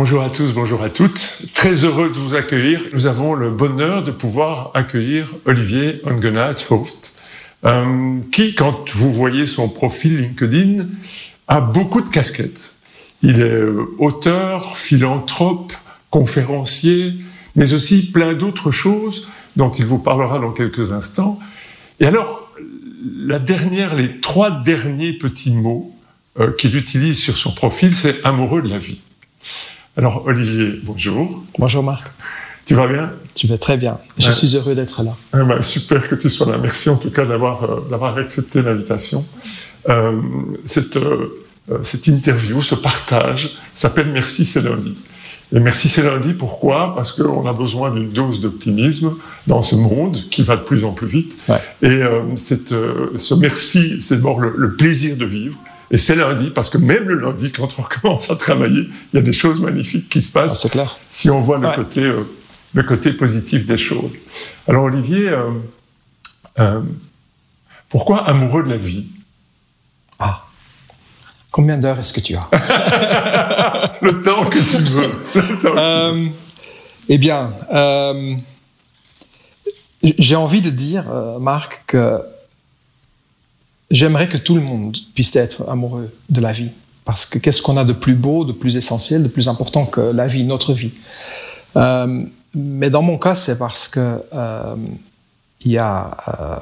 Bonjour à tous, bonjour à toutes. Très heureux de vous accueillir. Nous avons le bonheur de pouvoir accueillir Olivier Ongenat Hoft, euh, qui, quand vous voyez son profil LinkedIn, a beaucoup de casquettes. Il est euh, auteur, philanthrope, conférencier, mais aussi plein d'autres choses dont il vous parlera dans quelques instants. Et alors, la dernière, les trois derniers petits mots euh, qu'il utilise sur son profil, c'est amoureux de la vie. Alors, Olivier, bonjour. Bonjour Marc. Tu vas bien? Tu vas très bien. Je suis heureux d'être là. Ah ben, super que tu sois là. Merci en tout cas d'avoir euh, accepté l'invitation. Euh, cette, euh, cette interview, ce partage s'appelle Merci c'est lundi. Et merci c'est lundi, pourquoi? Parce qu'on a besoin d'une dose d'optimisme dans ce monde qui va de plus en plus vite. Ouais. Et cette, ce merci, c'est d'abord le, le plaisir de vivre. Et c'est lundi, parce que même le lundi, quand on recommence à travailler, il y a des choses magnifiques qui se Ah, passent c'est clair. si on voit le, Ouais. côté, euh, le côté positif des choses. Alors Olivier, euh, euh, pourquoi amoureux de la vie? Ah. Combien d'heures est-ce que tu as? Le temps que tu veux. Le temps que tu veux. Eh bien, euh, j'ai envie de dire, euh, Marc, que j'aimerais que tout le monde puisse être amoureux de la vie. Parce que qu'est-ce qu'on a de plus beau, de plus essentiel, de plus important que la vie, notre vie? Euh, Mais dans mon cas, c'est parce que euh, il y a euh,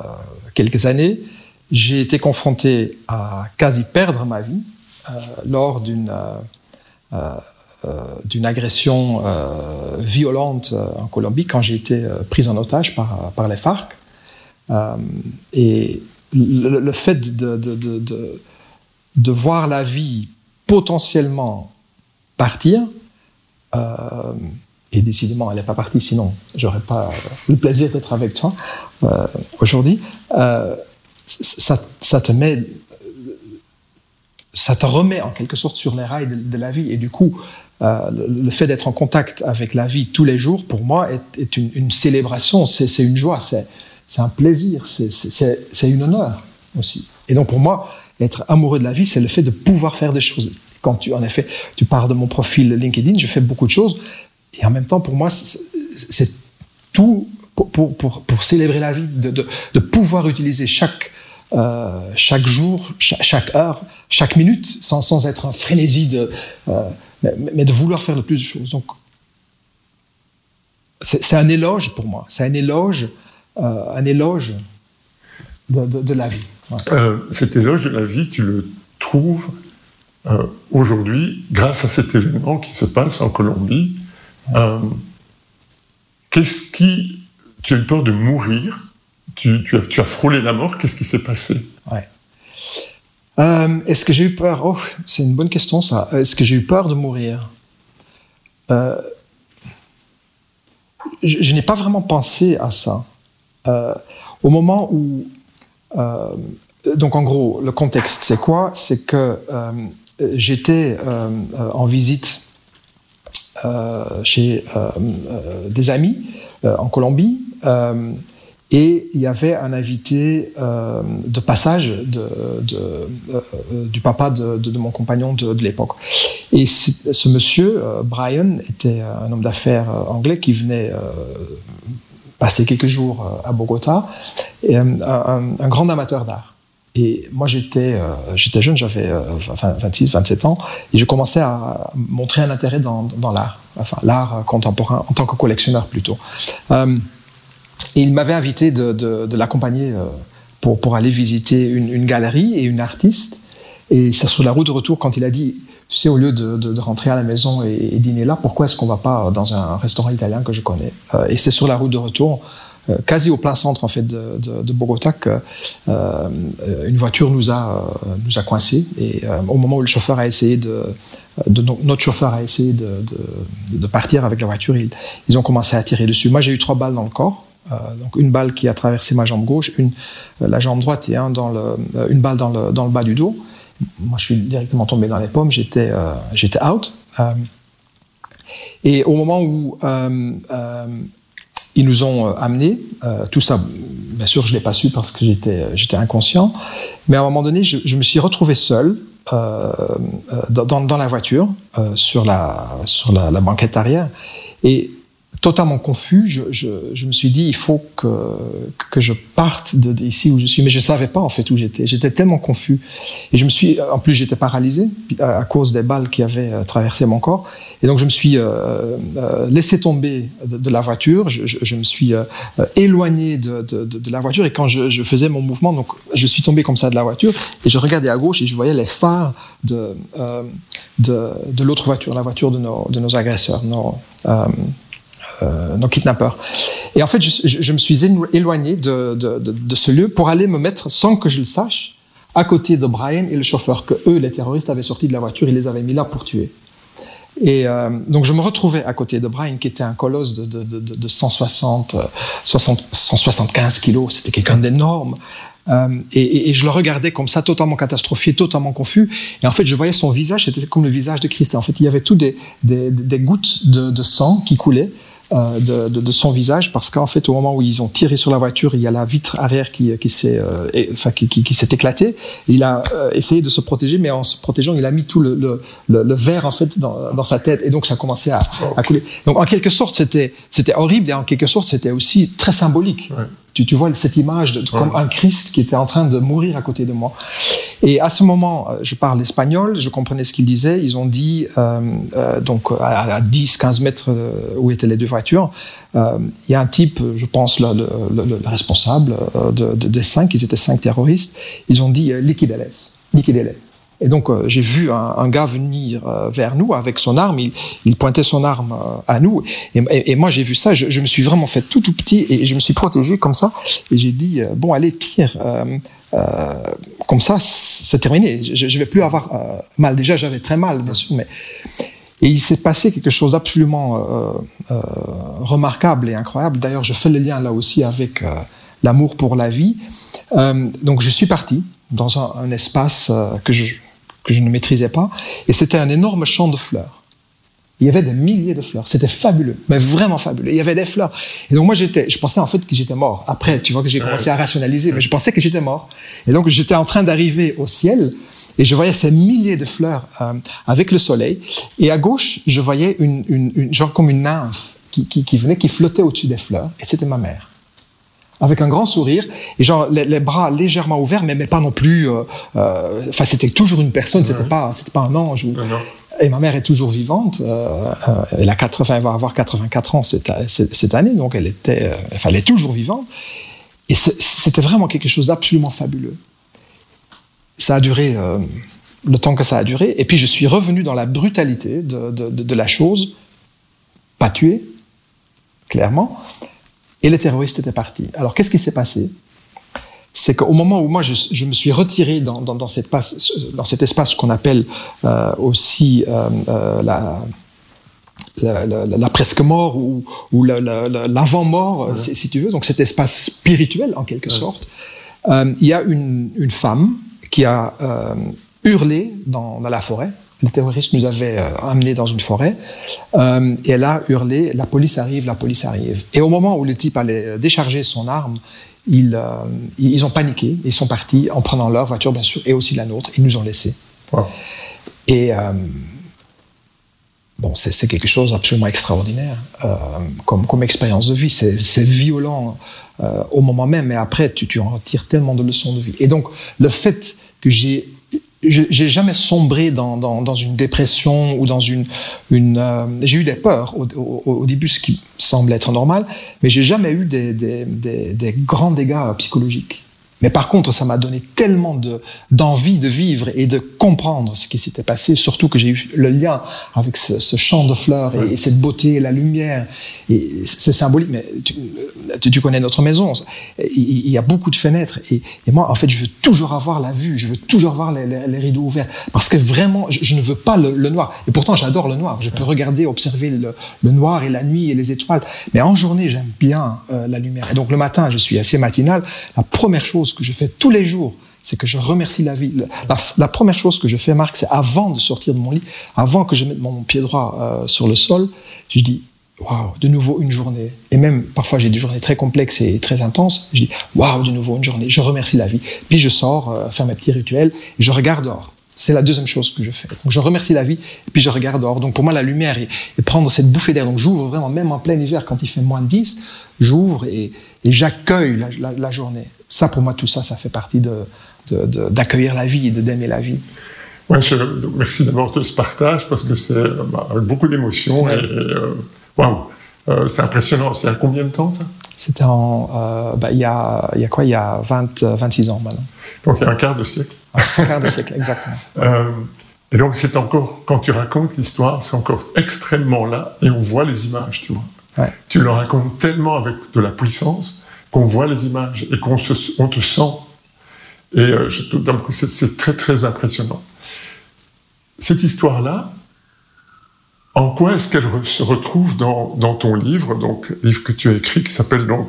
quelques années, j'ai été confronté à quasi perdre ma vie lors d'une d'une agression violente en Colombie quand j'ai été euh, pris en otage par, par les FARC. Et le, fait de, de, de, de, voir la vie potentiellement partir, euh, et décidément elle n'est pas partie, sinon j'aurais pas le plaisir d'être avec toi euh, aujourd'hui, euh, ça, ça te met ça te remet en quelque sorte sur les rails de, la vie. Et du coup, euh, le, fait d'être en contact avec la vie tous les jours, pour moi, est, est une, une, célébration, c'est une joie, c'est un plaisir, c'est une honneur aussi. Et donc pour moi, être amoureux de la vie, c'est le fait de pouvoir faire des choses. Quand tu, en effet, tu parles de mon profil LinkedIn, je fais beaucoup de choses. Et en même temps, pour moi, c'est tout pour, pour, pour, pour, célébrer la vie, de, de, pouvoir utiliser chaque, euh, chaque jour, chaque, heure, chaque minute, sans, sans être un frénésie de, euh, mais, de vouloir faire le plus de choses. Donc, c'est un éloge pour moi. C'est un éloge, un éloge de, de, de la vie. Ouais. Euh, cet éloge de la vie, tu le trouves euh, aujourd'hui grâce à cet événement qui se passe en Colombie. Ouais. Qu'est-ce qui, tu as eu peur de mourir? Tu, tu, as, tu, as, frôlé la mort, qu'est-ce qui s'est passé? Ouais. euh, Est-ce que j'ai eu peur? Oh, c'est une bonne question ça. Est-ce que j'ai eu peur de mourir? Euh, Je, je n'ai pas vraiment pensé à ça. Euh, au moment où... euh, donc en gros, le contexte, c'est quoi? C'est que euh, j'étais en visite chez des amis en Colombie et il y avait un invité de passage du papa de, mon compagnon de, l'époque. Et ce monsieur, Brian, était un homme d'affaires anglais qui venait euh, passer quelques jours à Bogota, et un, grand amateur d'art. Et moi, j'étais euh, j'étais jeune, j'avais euh, 26, 27 ans, et je commençais à montrer un intérêt dans, dans l'art, enfin l'art contemporain, en tant que collectionneur plutôt. Euh, et il m'avait invité de, l'accompagner euh, pour, pour, aller visiter une, une, galerie et une artiste. Et c'est sur la route de retour quand il a dit, tu sais, au lieu de, rentrer à la maison et, dîner là, pourquoi est-ce qu'on va pas dans un restaurant italien que je connais euh, Et c'est sur la route de retour, euh, quasi au plein centre en fait de, Bogota, que euh, une voiture nous a nous a coincés. Et euh, au moment où le chauffeur a essayé de, notre chauffeur a essayé de, partir avec la voiture, ils, ont commencé à tirer dessus. Moi, j'ai eu trois balles dans le corps. Euh, donc une balle qui a traversé ma jambe gauche, une, euh, la jambe droite et un dans le, euh, une balle dans le, dans le bas du dos. Moi, je suis directement tombé dans les pommes, j'étais j'étais out. et au moment où ils nous ont amenés, tout ça, bien sûr, je ne l'ai pas su parce que j'étais inconscient, mais à un moment donné, je, me suis retrouvé seul dans, la voiture, sur, la, sur la banquette arrière. Et totalement confus. Je, me suis dit, il faut que, je parte d'ici où je suis. Mais je ne savais pas en fait où j'étais. J'étais tellement confus. Et je me suis, en plus, j'étais paralysé à, cause des balles qui avaient euh, traversé mon corps. Et donc, je me suis euh, euh laissé tomber de, la voiture. Je, me suis éloigné de, la voiture. Et quand je, faisais mon mouvement, donc, je suis tombé comme ça de la voiture. Et je regardais à gauche et je voyais les phares de, l'autre voiture, la voiture de nos, agresseurs. Euh, nos kidnappeurs. Et en fait, je, me suis éloigné de, ce lieu pour aller me mettre, sans que je le sache, à côté de Brian et le chauffeur, que eux, les terroristes, avaient sorti de la voiture, ils les avaient mis là pour tuer. Et euh, donc je me retrouvais à côté de Brian, qui était un colosse de, 160, 175 kilos, c'était quelqu'un d'énorme. Euh, et, je le regardais comme ça, totalement catastrophié, totalement confus. Et en fait, je voyais son visage, c'était comme le visage de Christ. En fait, il y avait tout des gouttes de, sang qui coulaient. Euh, de, de, son visage parce qu'en fait au moment où ils ont tiré sur la voiture il y a la vitre arrière qui, qui s'est euh, enfin, qui, qui, s'est éclatée. Il a euh, essayé de se protéger mais en se protégeant il a mis tout le, le, le, verre en fait dans, dans, sa tête et donc ça commençait à, à couler. Donc en quelque sorte c'était c'était horrible et en quelque sorte c'était aussi très symbolique tu, vois cette image de, comme un Christ qui était en train de mourir à côté de moi. Et à ce moment, euh, je parle espagnol, je comprenais ce qu'ils disaient. Ils ont dit, euh, euh, donc à, 10-15 mètres où étaient les deux voitures, il y a un type, je pense le, le, responsable de, des cinq, ils étaient cinq terroristes, ils ont dit liquidez-les, liquidez-les. Et donc, euh, j'ai vu un, gars venir euh, vers nous avec son arme. Il, pointait son arme euh, à nous. Et, moi, j'ai vu ça. Je, me suis vraiment fait tout, tout petit et je me suis protégé comme ça. Et j'ai dit, bon, allez, tire. comme ça, c'est terminé. Je ne vais plus avoir mal. Déjà, j'avais très mal, bien sûr. Mais... Et il s'est passé quelque chose d'absolument remarquable et incroyable. D'ailleurs, je fais le lien là aussi avec l'amour pour la vie. donc, je suis parti dans un, un espace que je que je ne maîtrisais pas. Et c'était un énorme champ de fleurs. Il y avait des milliers de fleurs. C'était fabuleux, mais vraiment fabuleux. Il y avait des fleurs. Et donc moi, j'étais, je pensais en fait que j'étais mort. Après, tu vois que j'ai commencé à rationaliser, mais je pensais que j'étais mort. Et donc j'étais en train d'arriver au ciel et je voyais ces milliers de fleurs euh, avec le soleil. Et à gauche, je voyais une, une, une genre comme une nymphe qui, qui, qui venait, qui flottait au-dessus des fleurs. Et c'était ma mère avec un grand sourire et genre les, bras légèrement ouverts mais, mais pas non plus euh, euh, enfin c'était toujours une personne c'était pas c'était pas un ange et ma mère est toujours vivante euh, elle a 80 elle va avoir 84 ans cette, cette année donc elle était enfin elle est toujours vivante. Et c'était vraiment quelque chose d'absolument fabuleux. Ça a duré le temps que ça a duré et puis je suis revenu dans la brutalité de, de, de la chose pas tué clairement et les terroristes étaient partis. Alors qu'est-ce qui s'est passé? C'est qu'au moment où moi je, me suis retiré dans, dans, cette dans cet espace qu'on appelle euh, aussi euh, euh, la, la, presque mort ou, ou l'avant-mort, si, tu veux, donc cet espace spirituel en quelque sorte, il y a une, une femme qui a hurlé dans la forêt les terroristes nous avaient euh, amenés dans une forêt euh, et elle a hurlé La police arrive, la police arrive. Et au moment où le type allait décharger son arme, ils, euh, ils ont paniqué, ils sont partis en prenant leur voiture, bien sûr, et aussi la nôtre, ils nous ont laissés. Et bon, c'est quelque chose d'absolument extraordinaire comme, comme expérience de vie. C'est violent au moment même, mais après, tu, tu en retires tellement de leçons de vie. Et donc, le fait que j'ai j'ai jamais sombré dans, une dépression ou dans une. euh, j'ai eu des peurs au, début, ce qui semble être normal, mais j'ai jamais eu des, grands dégâts psychologiques. Mais par contre, ça m'a donné tellement d'envie de, vivre et de comprendre ce qui s'était passé, surtout que j'ai eu le lien avec ce, champ de fleurs et, cette beauté, la lumière. Et c'est symbolique, mais tu, tu, connais notre maison. Il, y a beaucoup de fenêtres. Et, moi, en fait, je veux toujours avoir la vue, je veux toujours avoir les, rideaux ouverts. Parce que vraiment, je, ne veux pas le, noir. Et pourtant, j'adore le noir. Je peux regarder, observer le, noir et la nuit et les étoiles. Mais en journée, j'aime bien euh, la lumière. Et donc, le matin, je suis assez matinal. La première chose que je fais tous les jours, c'est que je remercie la vie. La, première chose que je fais, Marc, c'est avant de sortir de mon lit, avant que je mette mon pied droit euh, sur le sol, je dis waouh, de nouveau une journée. Et même parfois j'ai des journées très complexes et très intenses. Je dis waouh, de nouveau une journée. Je remercie la vie. Puis je sors euh, faire mes petits rituels et je regarde dehors. C'est la deuxième chose que je fais. Donc je remercie la vie et puis je regarde dehors. Donc pour moi, la lumière et, prendre cette bouffée d'air. Donc j'ouvre vraiment, même en plein hiver, quand il fait moins de 10, j'ouvre et, j'accueille la, journée. Ça, pour moi, tout ça, ça fait partie d'accueillir de, la vie et d'aimer la vie. Ouais, merci d'abord de ce partage parce que c'est bah, avec beaucoup d'émotion et, euh, euh, c'est impressionnant. C'est à combien de temps ça? C'était en, euh, bah, il, y a, y a quoi? Il y a 20, 26 ans maintenant. Donc il y a un quart de siècle. un quart de siècle, exactement. et donc c'est encore, quand tu racontes l'histoire, c'est encore extrêmement là et on voit les images, tu vois. Tu le racontes tellement avec de la puissance qu'on voit les images et qu'on on te sent. Et c'est très très impressionnant cette histoire-là, en quoi est-ce qu'elle se retrouve dans, ton livre, donc livre que tu as écrit, qui s'appelle donc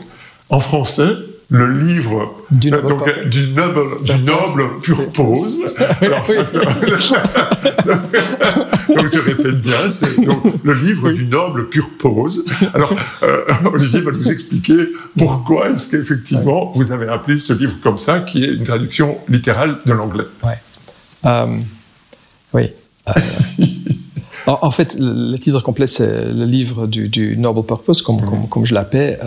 en français le livre du, euh, donc, du noble, du noble purpose. Alors ça, donc je répète bien, c'est le livre du noble purpose. Alors euh, Olivier va nous expliquer pourquoi est-ce qu'effectivement vous avez appelé ce livre comme ça, qui est une traduction littérale de l'anglais. Ouais. Euh, oui. Euh, en, fait, le, titre complet, c'est le livre du, Noble Purpose, comme, comme, je l'appelle,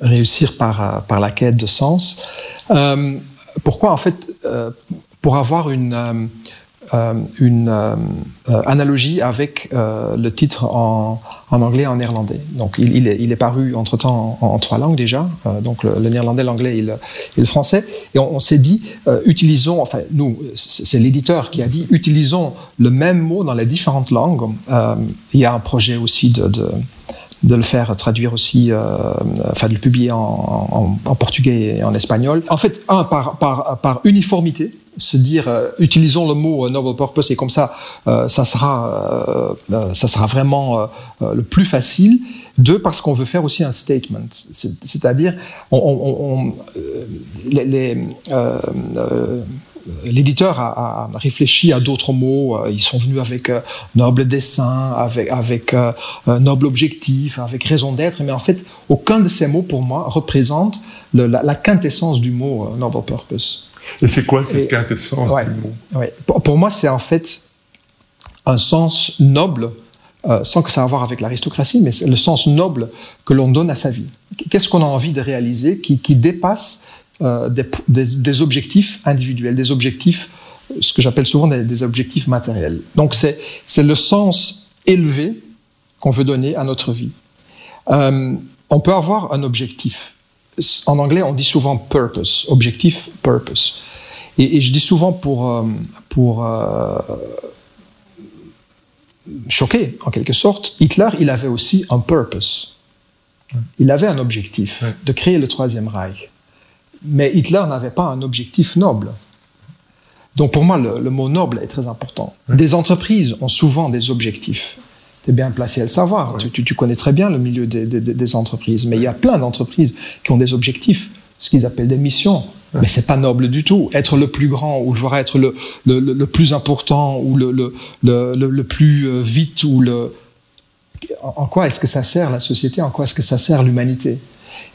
réussir par, par la quête de sens. pourquoi, en fait, pour avoir une euh, une euh, euh, analogie avec le titre en, anglais et en néerlandais. Donc il, est, paru entre-temps en, trois langues déjà, donc le, néerlandais, l'anglais et, le, français. Et on, s'est dit, utilisons, enfin nous, c'est l'éditeur qui a dit, utilisons le même mot dans les différentes langues. il y a un projet aussi de le faire traduire aussi, enfin de le publier en, portugais et en espagnol. En fait, un, par, par, par uniformité, se dire euh, utilisons le mot euh, noble purpose et comme ça euh, ça sera ça sera vraiment le plus facile deux parce qu'on veut faire aussi un statement c'est-à-dire on, l'éditeur a, réfléchi à d'autres mots. Ils sont venus avec noble dessin, avec, avec noble objectif, avec raison d'être. Mais en fait, aucun de ces mots, pour moi, représente la, la, quintessence du mot noble purpose. Et c'est quoi cette quintessence Pour, moi, c'est en fait un sens noble, euh, sans que ça ait à voir avec l'aristocratie, mais c'est le sens noble que l'on donne à sa vie. Qu'est-ce qu'on a envie de réaliser qui, dépasse euh, des, objectifs individuels, des objectifs, ce que j'appelle souvent des, objectifs matériels. Donc c'est le sens élevé qu'on veut donner à notre vie. Euh, on peut avoir un objectif en anglais, on dit souvent purpose, objectif, purpose. Et, je dis souvent pour, euh, pour euh, choquer, en quelque sorte, Hitler, il avait aussi un purpose. Il avait un objectif de créer le Troisième Reich. Mais Hitler n'avait pas un objectif noble. Donc pour moi, le, mot noble est très important. Des entreprises ont souvent des objectifs tu es bien placé à le savoir. Tu, connais très bien le milieu des, entreprises. Mais il y a plein d'entreprises qui ont des objectifs, ce qu'ils appellent des missions. Mais c'est pas noble du tout. Être le plus grand, ou être le, le, plus important, ou le, le, plus euh, vite, ou le. En quoi est-ce que ça sert la société? En quoi est-ce que ça sert l'humanité?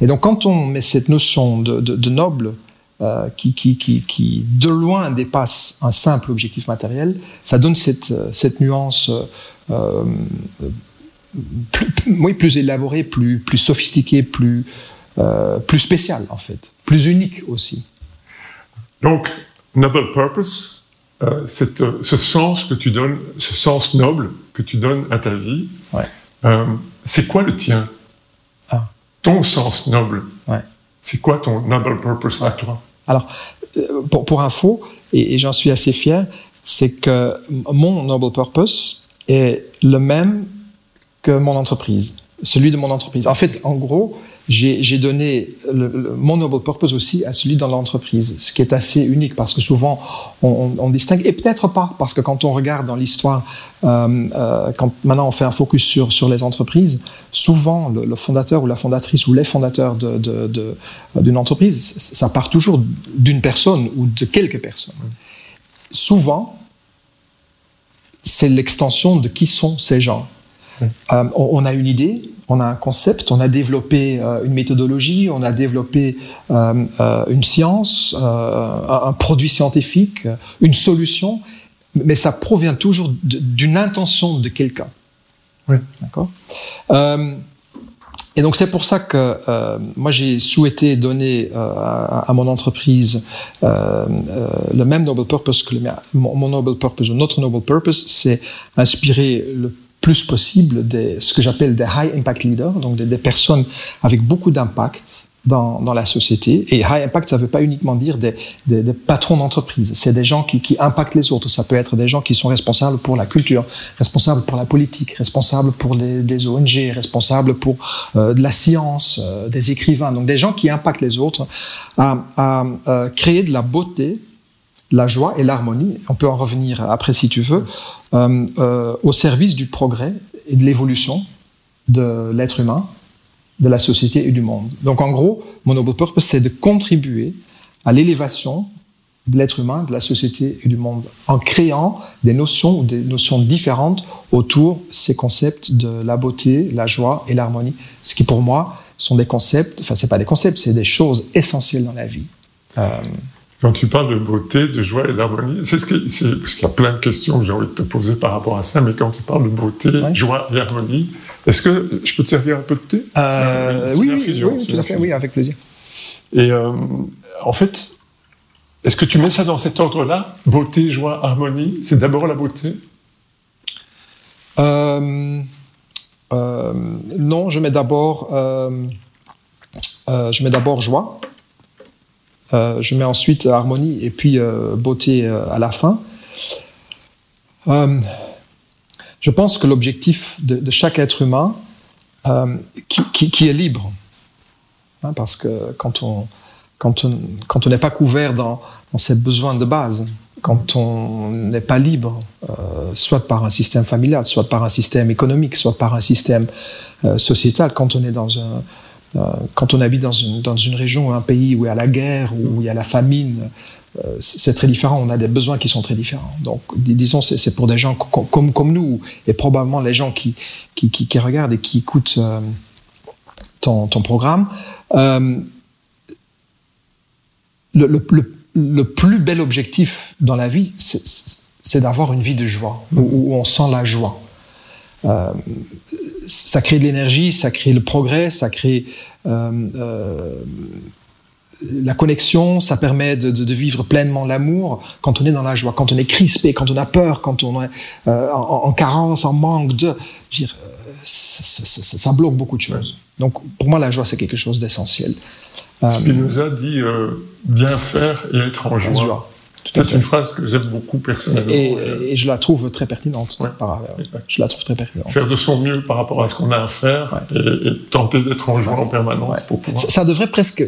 Et donc, quand on met cette notion de, noble euh, qui, qui, qui, qui, de loin dépasse un simple objectif matériel, ça donne cette, cette nuance euh, plus, oui, plus élaboré, plus, plus sophistiqué, plus, euh, plus spécial en fait, plus unique aussi. Donc, noble purpose, euh, ce sens que tu donnes, ce sens noble que tu donnes à ta vie, c'est quoi le tien? Ton sens noble. C'est quoi ton noble purpose à toi? Alors, pour, pour info, et j'en suis assez fier, c'est que mon noble purpose, est le même que mon entreprise, celui de mon entreprise. En fait, en gros, j'ai donné mon noble purpose aussi à celui dans l'entreprise, ce qui est assez unique parce que souvent on, distingue, et peut-être pas, parce que quand on regarde dans l'histoire, euh, euh, quand maintenant on fait un focus sur, sur les entreprises, souvent le, fondateur ou la fondatrice ou les fondateurs d'une de, de, entreprise, ça part toujours d'une personne ou de quelques personnes. Souvent, c'est l'extension de qui sont ces gens. Euh, on, a une idée, on a un concept, on a développé une méthodologie, on a développé une science, un produit scientifique, une solution, mais ça provient toujours d'une intention de quelqu'un. Oui. D'accord? Et donc c'est pour ça que euh, moi j'ai souhaité donner euh, à, mon entreprise euh, le même noble purpose que le mien. Mon, noble purpose ou notre noble purpose, c'est inspirer le plus possible des, ce que j'appelle des high impact leaders, donc des personnes avec beaucoup d'impact dans, dans, la société. Et high impact, ça ne veut pas uniquement dire des, des, des patrons d'entreprise. C'est des gens qui, qui, impactent les autres. Ça peut être des gens qui sont responsables pour la culture, responsables pour la politique, responsables pour les, les ONG, responsables pour euh, de la science, euh, des écrivains. Donc des gens qui impactent les autres à, à euh, créer de la beauté, la joie et l'harmonie. On peut en revenir après si tu veux, au service du progrès et de l'évolution de l'être humain de la société et du monde. Donc en gros, mon noble c'est de contribuer à l'élévation de l'être humain, de la société et du monde, en créant des notions ou des notions différentes autour de ces concepts de la beauté, la joie et l'harmonie, ce qui pour moi sont des concepts, enfin c'est pas des concepts, c'est des choses essentielles dans la vie. Euh, quand tu parles de beauté, de joie et d'harmonie, c'est ce qui, parce qu'il y a plein de questions que j'ai envie de te poser par rapport à ça, mais quand tu parles de beauté, joie et harmonie, est-ce que je peux te servir un peu de thé? Euh, oui, oui, tout à fait, oui, avec plaisir. Et euh, en fait, est-ce que tu mets ça dans cet ordre-là? Beauté, joie, harmonie C'est d'abord la beauté? Euh, Non, je mets d'abord, je mets d'abord joie. Je mets ensuite harmonie et puis beauté à la fin. Je pense que l'objectif de, chaque être humain, euh, qui, est libre, hein, parce que quand on quand on quand on n'est pas couvert dans, ses besoins de base, quand on n'est pas libre, euh, soit par un système familial, soit par un système économique, soit par un système euh, sociétal, quand on est dans un quand on habite dans une, dans une région ou un pays où il y a la guerre, où il y a la famine, euh, c'est très différent. On a des besoins qui sont très différents. Donc, disons, c'est pour des gens comme, comme nous, et probablement les gens qui, qui, qui, regardent et qui écoutent euh, ton, ton, programme. Euh, le, le, le, plus bel objectif dans la vie, c'est d'avoir une vie de joie, où, on sent la joie. Ça crée de l'énergie, ça crée le progrès, ça crée la connexion, ça permet de, vivre pleinement l'amour quand on est dans la joie, quand on est crispé, quand on a peur, quand on est euh, en, carence, en manque de. Euh, ça, bloque beaucoup de choses. Donc pour moi, la joie, c'est quelque chose d'essentiel. Euh, Spinoza dit bien faire et être en joie. C'est une phrase que j'aime beaucoup personnellement. Et, je la trouve très pertinente. je la trouve très pertinente. Faire de son mieux par rapport à ce qu'on a à faire et, tenter d'être en joie en permanence pour pouvoir. ça devrait presque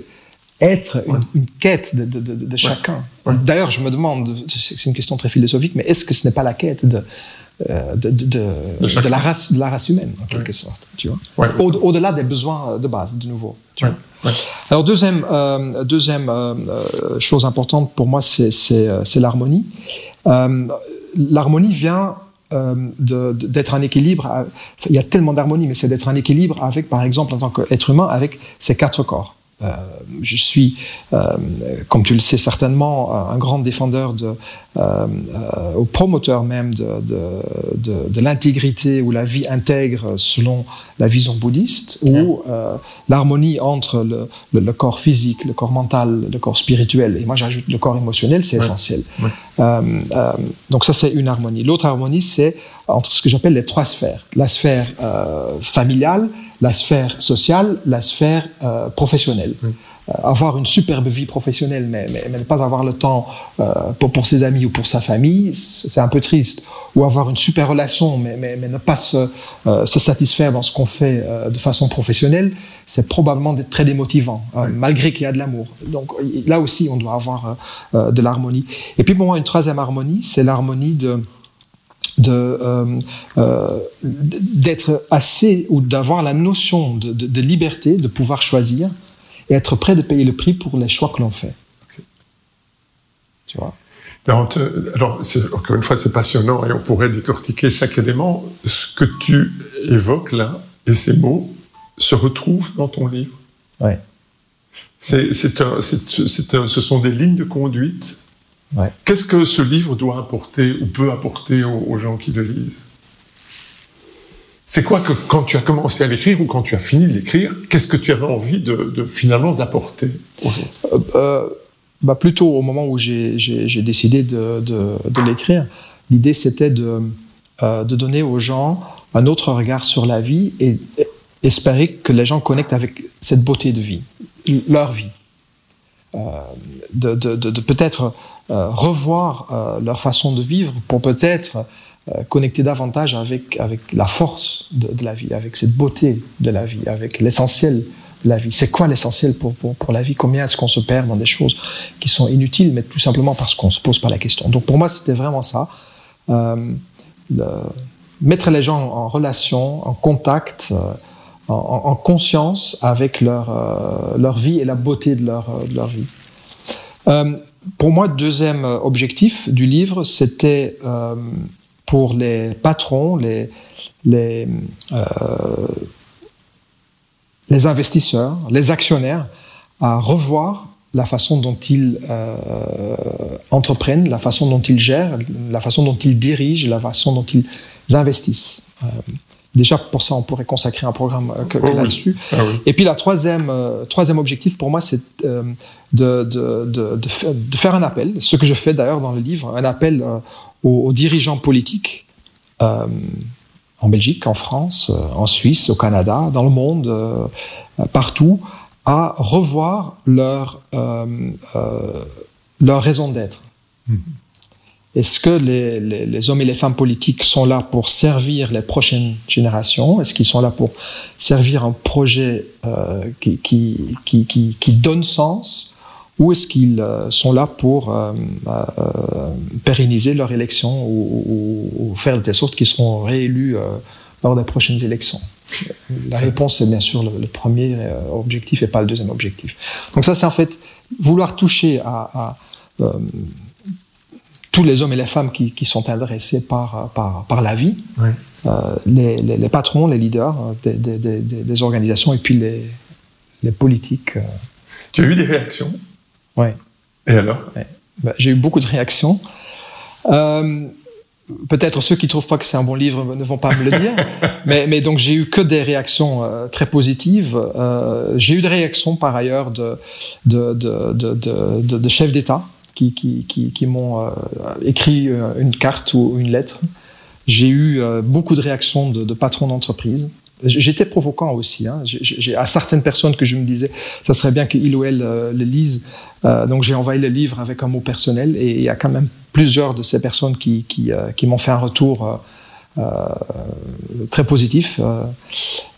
être une, quête de, chacun. D'ailleurs, je me demande, c'est une question très philosophique, mais est-ce que ce n'est pas la quête de, euh, de, la race, de la race humaine, en quelque sorte, tu vois Au-delà des besoins de base, de nouveau. Alors, deuxième, euh, deuxième euh, chose importante pour moi, c'est l'harmonie. l'harmonie vient d'être un équilibre. il y a tellement d'harmonie, mais c'est d'être un équilibre avec, par exemple, en tant qu'être humain, avec ses quatre corps. Euh, je suis, euh, comme tu le sais certainement, un grand défendeur de, euh, au promoteur même de, de, de, l'intégrité ou la vie intègre selon la vision bouddhiste, où l'harmonie entre le, le, corps physique, le corps mental, le corps spirituel, et moi j'ajoute le corps émotionnel, c'est essentiel. donc ça c'est une harmonie. L'autre harmonie c'est entre ce que j'appelle les trois sphères. La sphère familiale, la sphère sociale, la sphère euh, professionnelle. Euh, avoir une superbe vie professionnelle, mais, mais, ne pas avoir le temps euh, pour, pour, ses amis ou pour sa famille, c'est un peu triste. Ou avoir une super relation, mais, mais ne pas se, se, satisfaire dans ce qu'on fait de façon professionnelle, c'est probablement très démotivant, malgré qu'il y a de l'amour. Donc là aussi, on doit avoir de l'harmonie. Et puis pour moi, une troisième harmonie, c'est l'harmonie de euh, euh, d'être assez ou d'avoir la notion de, de, liberté, de pouvoir choisir et être prêt de payer le prix pour les choix que l'on fait. Tu vois alors, encore une fois, c'est passionnant et on pourrait décortiquer chaque élément. Ce que tu évoques là, et ces mots, se retrouvent dans ton livre. Ouais. C'est, ce sont des lignes de conduite. Ouais. Qu'est-ce que ce livre doit apporter ou peut apporter aux, aux gens qui le lisent? C'est quoi que quand tu as commencé à l'écrire ou quand tu as fini de l'écrire, qu'est-ce que tu avais envie de, de finalement d'apporter aux gens? Euh, euh, bah plutôt au moment où j'ai décidé de, de- de l'écrire, l'idée c'était de, euh, de donner aux gens un autre regard sur la vie et, et espérer que les gens connectent avec cette beauté de vie, leur vie. Euh, de, de- de- de peut-être revoir euh, leur façon de vivre pour peut-être euh, connecter davantage avec, avec la force de, la vie, avec cette beauté de la vie, avec l'essentiel de la vie. C'est quoi l'essentiel pour, pour, pour la vie? Combien est-ce qu'on se perd dans des choses qui sont inutiles, mais tout simplement parce qu'on ne se pose pas la question? Donc pour moi, c'était vraiment ça. Euh, mettre les gens en relation, en contact, euh, en, en- en conscience avec leur, euh, leur vie et la beauté de leur, euh, de leur vie. Pour moi, deuxième objectif du livre, c'était euh, pour les patrons, les, les, euh, les investisseurs, les actionnaires, à revoir la façon dont ils euh, entreprennent, la façon dont ils gèrent, la façon dont ils dirigent, la façon dont ils investissent. Déjà, pour ça, on pourrait consacrer un programme que, que Oh oui. là-dessus. Ah oui. Et puis, la troisième, euh, troisième objectif pour moi, c'est euh, de, de, de, de fa- de faire un appel, ce que je fais d'ailleurs dans le livre, un appel euh, aux, aux dirigeants politiques euh, en Belgique, en France, euh, en Suisse, au Canada, dans le monde, euh, partout, à revoir leur, leur raison d'être. Est-ce que les, les- les hommes et les femmes politiques sont là pour servir les prochaines générations? Est-ce qu'ils sont là pour servir un projet euh, qui, qui, qui, qui donne sens? Ou est-ce qu'ils euh, sont là pour euh, euh, pérenniser leur élection ou, ou- ou faire de telle sorte qu'ils seront réélus euh, lors des prochaines élections? La réponse est bien sûr le, le premier objectif et pas le deuxième objectif. Donc ça, c'est en fait vouloir toucher à, à, tous les hommes et les femmes qui, qui sont intéressés par, par, par la vie, Oui. les, les- les patrons, les leaders des, des- des- des- des organisations et puis les, les politiques. Tu as eu des réactions? Ouais. Et alors? Bah, J'ai eu beaucoup de réactions. Euh, Peut-être ceux qui ne trouvent pas que c'est un bon livre ne vont pas me le dire, mais, mais donc j'ai eu que des réactions euh, très positives. Euh, j'ai eu des réactions par ailleurs de, de, de, de, chefs d'État qui, qui, qui, qui m'ont écrit une carte ou une lettre. J'ai eu beaucoup de réactions de, de patrons d'entreprise. J'étais provoquant aussi. Hein. À certaines personnes que je me disais, ça serait bien qu'il ou elle euh, le lise. Euh, donc j'ai envoyé le livre avec un mot personnel et il y a quand même plusieurs de ces personnes qui, euh, m'ont fait un retour très positif. Euh,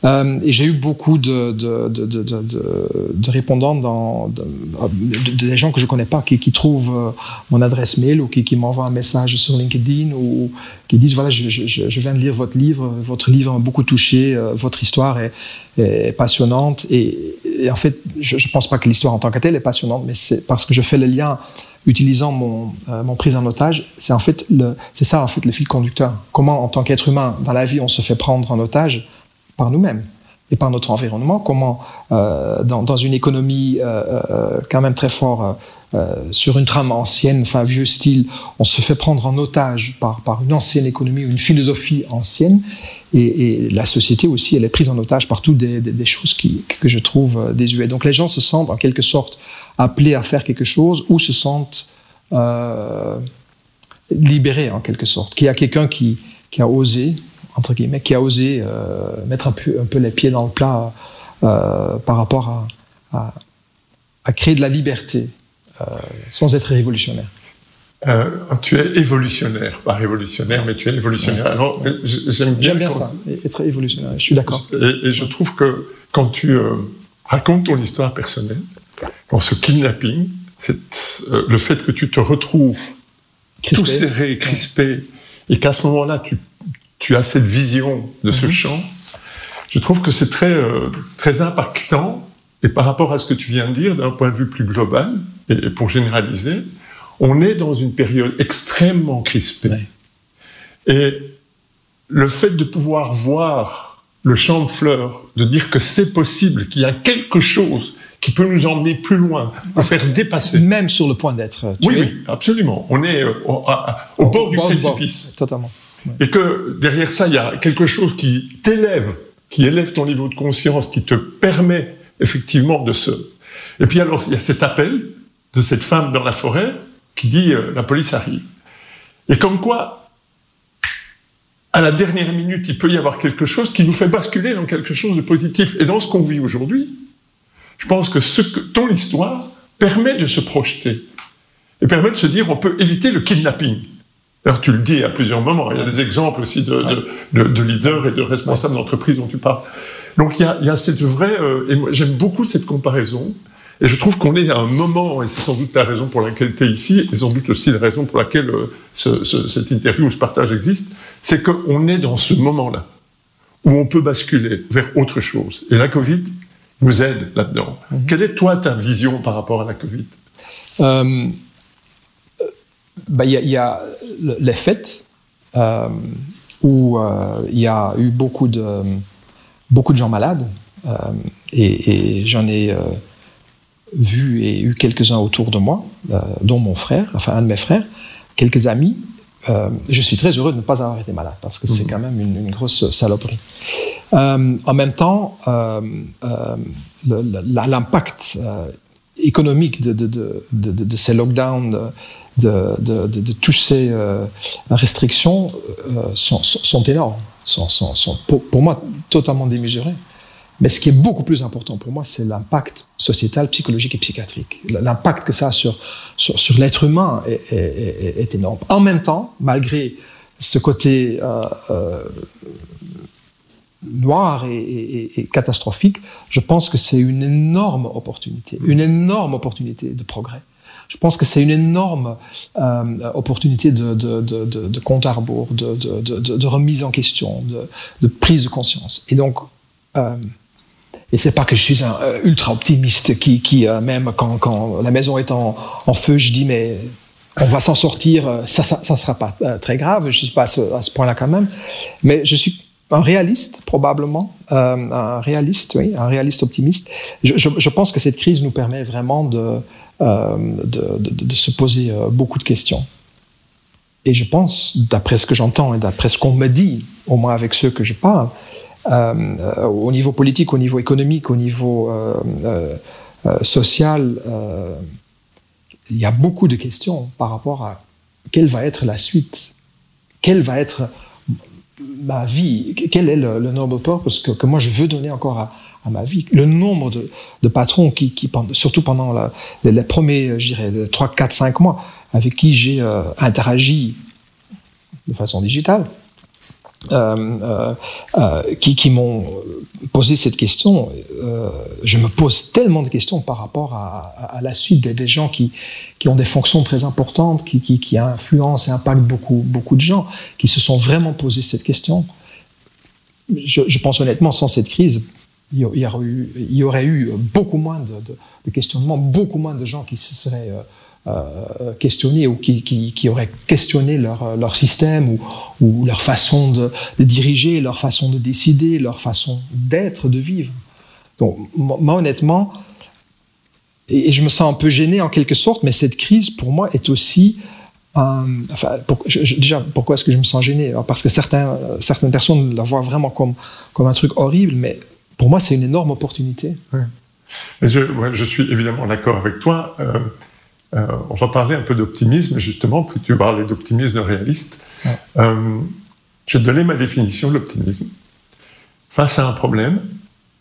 euh, et j'ai eu beaucoup de, de, de, répondants, des gens que je connais pas, qui, trouvent euh, mon adresse mail ou qui, m'envoient un message sur LinkedIn ou qui disent voilà, je, viens de lire votre livre, votre livre m'a beaucoup touché, euh, votre histoire est, est passionnante. Et, et en fait, je ne pense pas que l'histoire en tant que telle est passionnante, mais c'est parce que je fais le lien utilisant mon, euh, mon prise en otage, c'est en fait ça le fil conducteur. Comment en tant qu'être humain dans la vie on se fait prendre en otage par nous-mêmes et par notre environnement? Comment euh, dans, une économie euh, quand même très fort euh, sur une trame ancienne, enfin vieux style, on se fait prendre en otage par, une ancienne économie, une philosophie ancienne. Et, la société aussi, elle est prise en otage par toutes des, des, choses que je trouve euh, désuètes. Donc les gens se sentent en quelque sorte appelés à faire quelque chose ou se sentent euh, libérés en quelque sorte. Qu'il y a quelqu'un qui, a osé, entre guillemets, qui a osé mettre un peu, les pieds dans le plat par rapport à, créer de la liberté sans être révolutionnaire. Euh, tu es évolutionnaire, pas révolutionnaire, mais tu es évolutionnaire. Alors, j'aime bien, ça, être évolutionnaire, je suis d'accord. Et, et je trouve que quand tu euh, racontes ton histoire personnelle, dans ce kidnapping, c'est, euh, le fait que tu te retrouves tout serré, crispé, et qu'à ce moment-là, tu, tu as cette vision de ce Mhm. champ, je trouve que c'est très, euh, très impactant. Et par rapport à ce que tu viens de dire, d'un point de vue plus global, et, pour généraliser, on est dans une période extrêmement crispée. Ouais. Et le fait de pouvoir voir le champ de fleurs, de dire que c'est possible, qu'il y a quelque chose qui peut nous emmener plus loin, nous faire dépasser. Même sur le point d'être. Oui, oui, absolument. On est euh, au, bord du précipice. Totalement. Et que derrière ça, il y a quelque chose qui t'élève, qui élève ton niveau de conscience, qui te permet effectivement de se... Et puis alors, il y a cet appel de cette femme dans la forêt qui dit euh, la police arrive. Et comme quoi, à la dernière minute, il peut y avoir quelque chose qui nous fait basculer dans quelque chose de positif. Et dans ce qu'on vit aujourd'hui, je pense que, ce que ton histoire permet de se projeter et permet de se dire on peut éviter le kidnapping. Alors tu le dis à plusieurs moments, il y a des exemples aussi de, de, de, leaders et de responsables d'entreprise dont tu parles. Donc il y a, il y a cette vraie, euh, et moi j'aime beaucoup cette comparaison, et je trouve qu'on est à un moment, et c'est sans doute la raison pour laquelle tu es ici, et sans doute aussi la raison pour laquelle euh, ce, ce, cette interview ou ce partage existe, c'est qu'on est dans ce moment-là, où on peut basculer vers autre chose. Et la Covid nous aide là-dedans. Mhm. Quelle est toi ta vision par rapport à la Covid? Euh, bah, Il y, a les fêtes, euh, où euh, il y a eu beaucoup de, beaucoup de gens malades, et, et j'en ai vu et eu quelques-uns autour de moi, euh, dont mon frère, enfin un de mes frères, quelques amis. Euh, je suis très heureux de ne pas avoir été malade parce que c'est mhm. quand même une, grosse saloperie. Euh, en même temps, l'impact économique de, de, de, de, ces lockdowns, de, toutes ces restrictions sont, sont, énormes, sont, pour, moi totalement démesurées. Mais ce qui est beaucoup plus important pour moi, c'est l'impact sociétal, psychologique et psychiatrique. L'impact que ça a sur, sur, l'être humain est, énorme. En même temps, malgré ce côté euh, euh, noir et, catastrophique, je pense que c'est une énorme opportunité, une énorme opportunité de progrès. Je pense que c'est une énorme euh, opportunité de, de, de, compte à rebours, de, remise en question, de, prise de conscience. Et donc, et c'est pas que je suis un euh, ultra optimiste qui, euh, même quand, la maison est en, feu, je dis mais on va s'en sortir, euh, ça, ça, ça, sera pas très grave. Je suis pas à ce, point-là quand même, mais je suis un réaliste probablement, un réaliste, oui, un réaliste optimiste. Je, pense que cette crise nous permet vraiment de, de, de, se poser beaucoup de questions. Et je pense, d'après ce que j'entends et d'après ce qu'on me dit, au moins avec ceux que je parle, euh, au niveau politique, au niveau économique, au niveau euh, euh, social, il y a beaucoup de questions par rapport à quelle va être la suite, quelle va être ma vie, quel est le, le noble purpose que, que, moi je veux donner encore à, à ma vie. Le nombre de, patrons surtout pendant les, premiers, je dirais, 3, 4, 5 mois, avec qui j'ai interagi de façon digitale, euh, euh, euh, qui, m'ont posé cette question. je me pose tellement de questions par rapport à, la suite des, gens qui, ont des fonctions très importantes, qui, influencent et impactent beaucoup, de gens, qui se sont vraiment posé cette question. Je pense honnêtement, sans cette crise, il y, aurait eu, beaucoup moins de, questionnements, beaucoup moins de gens qui se seraient euh, questionner ou qui, qui, auraient questionné leur, leur système ou, ou leur façon de, diriger, leur façon de décider, leur façon d'être, de vivre. Donc, moi, honnêtement, et, je me sens un peu gêné en quelque sorte, mais cette crise, pour moi, est aussi euh, déjà, pourquoi est-ce que je me sens gêné? Parce que certains, certaines personnes la voient vraiment comme, comme un truc horrible, mais pour moi, c'est une énorme opportunité. Ouais. Je, ouais, je, suis évidemment d'accord avec toi. Euh, euh, on va parler un peu d'optimisme, justement, puis tu parlais d'optimisme réaliste. Ouais. Euh, je vais te donner ma définition de l'optimisme. Face à un problème,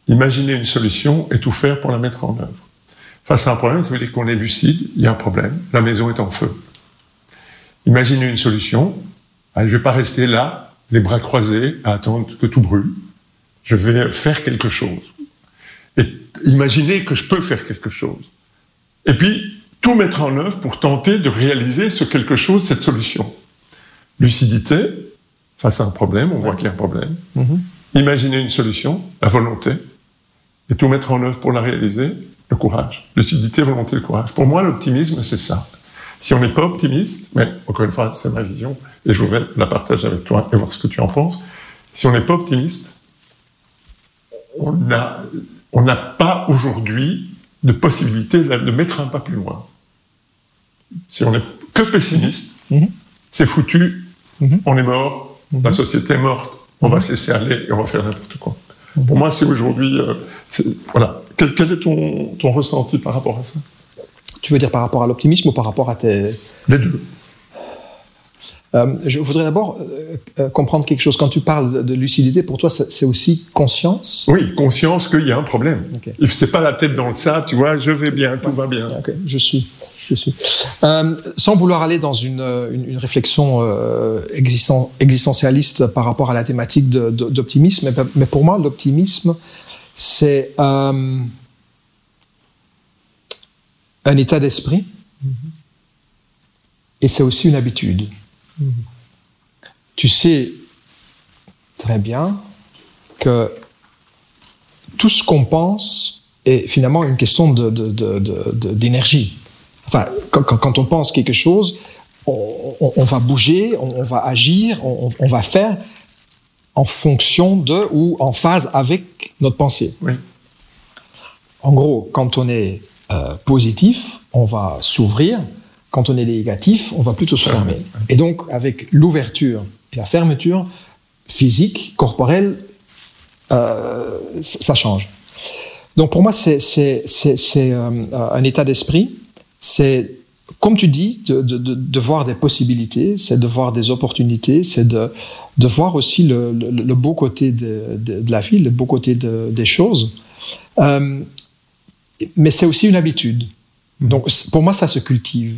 imaginer une solution et tout faire pour la mettre en œuvre. Face à un problème, ça veut dire qu'on est lucide, il y a un problème, la maison est en feu. Imaginez une solution, je ne vais pas rester là, les bras croisés, à attendre que tout brûle. Je vais faire quelque chose. Et imaginez que je peux faire quelque chose. Et puis, tout mettre en œuvre pour tenter de réaliser ce quelque chose, cette solution. Lucidité, face à un problème, on voit qu'il y a un problème. Mm -hmm. Imaginer une solution, la volonté, et tout mettre en œuvre pour la réaliser, le courage. Lucidité, volonté, le courage. Pour moi, l'optimisme, c'est ça. Si on n'est pas optimiste, mais encore une fois, c'est ma vision, et je voudrais la partager avec toi et voir ce que tu en penses. Si on n'est pas optimiste, on n'a on n'a pas aujourd'hui de possibilité de mettre un pas plus loin. Si on est que pessimiste, mhm. c'est foutu, mhm. on est mort, la société est morte, on va se laisser aller et on va faire n'importe quoi. Pour moi, c'est aujourd'hui. Euh, voilà. Quel, quel, est ton, ton ressenti par rapport à ça? Tu veux dire par rapport à l'optimisme ou par rapport à tes. Les deux. Euh, je voudrais d'abord euh, euh, comprendre quelque chose. Quand tu parles de, lucidité, pour toi, c'est aussi conscience? Oui, conscience qu'il y a un problème. Okay. C'est pas la tête dans le sable, tu vois, je vais bien, tout va bien. Je suis. Je suis. sans vouloir aller dans une, une, réflexion existentialiste par rapport à la thématique d'optimisme, mais, mais, pour moi, l'optimisme, c'est un état d'esprit mm-hmm. et c'est aussi une habitude. Tu sais très bien que tout ce qu'on pense est finalement une question d'énergie. Enfin, quand, on pense quelque chose, on, va bouger, on, va agir, on, va faire en fonction de ou en phase avec notre pensée. En gros, quand on est euh, positif, on va s'ouvrir, quand on est négatif, on va plutôt se fermer. Et donc, avec l'ouverture et la fermeture physique, corporelle, euh, ça change. Donc pour moi, c'est euh, un état d'esprit. C'est, comme tu dis, de, voir des possibilités, c'est de voir des opportunités, c'est de, voir aussi le, beau côté de, la vie, le beau côté des choses. Euh, mais c'est aussi une habitude. Donc pour moi, ça se cultive.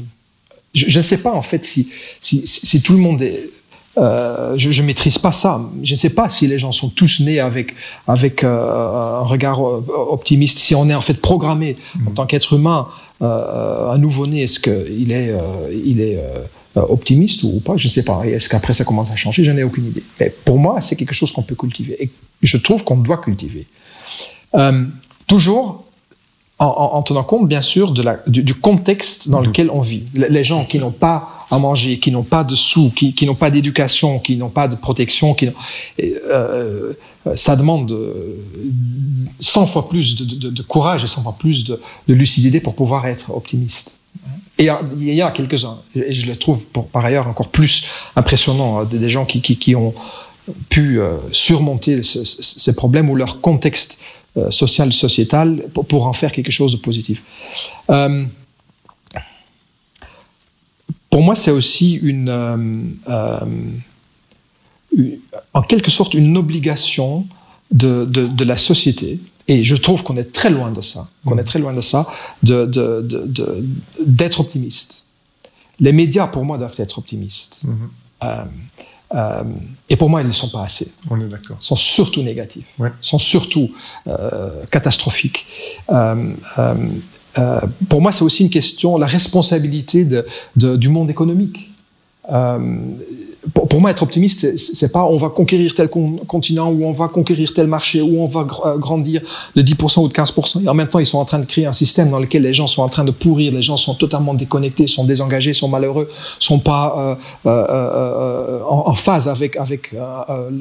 Je ne sais pas en fait si, si, si, tout le monde est... Euh, je ne maîtrise pas ça. Je ne sais pas si les gens sont tous nés avec, avec euh, un regard euh, optimiste, si on est en fait programmé en mm. tant qu'être humain, un nouveau-né, est-ce qu'il est, il est optimiste ou pas? Je ne sais pas. Est-ce qu'après ça commence à changer? Je n'ai aucune idée. Mais pour moi, c'est quelque chose qu'on peut cultiver et je trouve qu'on doit cultiver. toujours en, tenant compte, bien sûr, de la, du, contexte dans mhm. lequel on vit. Les gens qui n'ont pas à manger, qui n'ont pas de sous, qui, qui n'ont pas d'éducation, qui n'ont pas de protection, qui, euh, ça demande 100 fois plus de, de, courage et 100 fois plus de, lucidité pour pouvoir être optimiste. Et il y a quelques-uns, et je les trouve par ailleurs encore plus impressionnants, hein, des, gens qui, qui, qui ont pu euh, surmonter ces problèmes ou leur contexte euh, social, sociétal, pour, en faire quelque chose de positif. Euh, pour moi, c'est aussi une, euh, en quelque sorte une obligation de, de, la société. Et je trouve qu'on est très loin de ça, qu'on est très loin de ça, d'être de, optimiste. Les médias, pour moi, doivent être optimistes. Mm-hmm. Euh, et pour moi, ils ne sont pas assez. On est d'accord. Ils sont surtout négatifs. Ouais. sont surtout euh, catastrophiques. Euh, pour moi, c'est aussi une question, la responsabilité de, de, du monde économique pour, moi, être optimiste, c'est pas on va conquérir tel continent ou on va conquérir tel marché ou on va euh, grandir de 10% ou de 15%. Et en même temps, ils sont en train de créer un système dans lequel les gens sont en train de pourrir, les gens sont totalement déconnectés, sont désengagés, sont malheureux, sont pas euh, euh, en, phase avec avec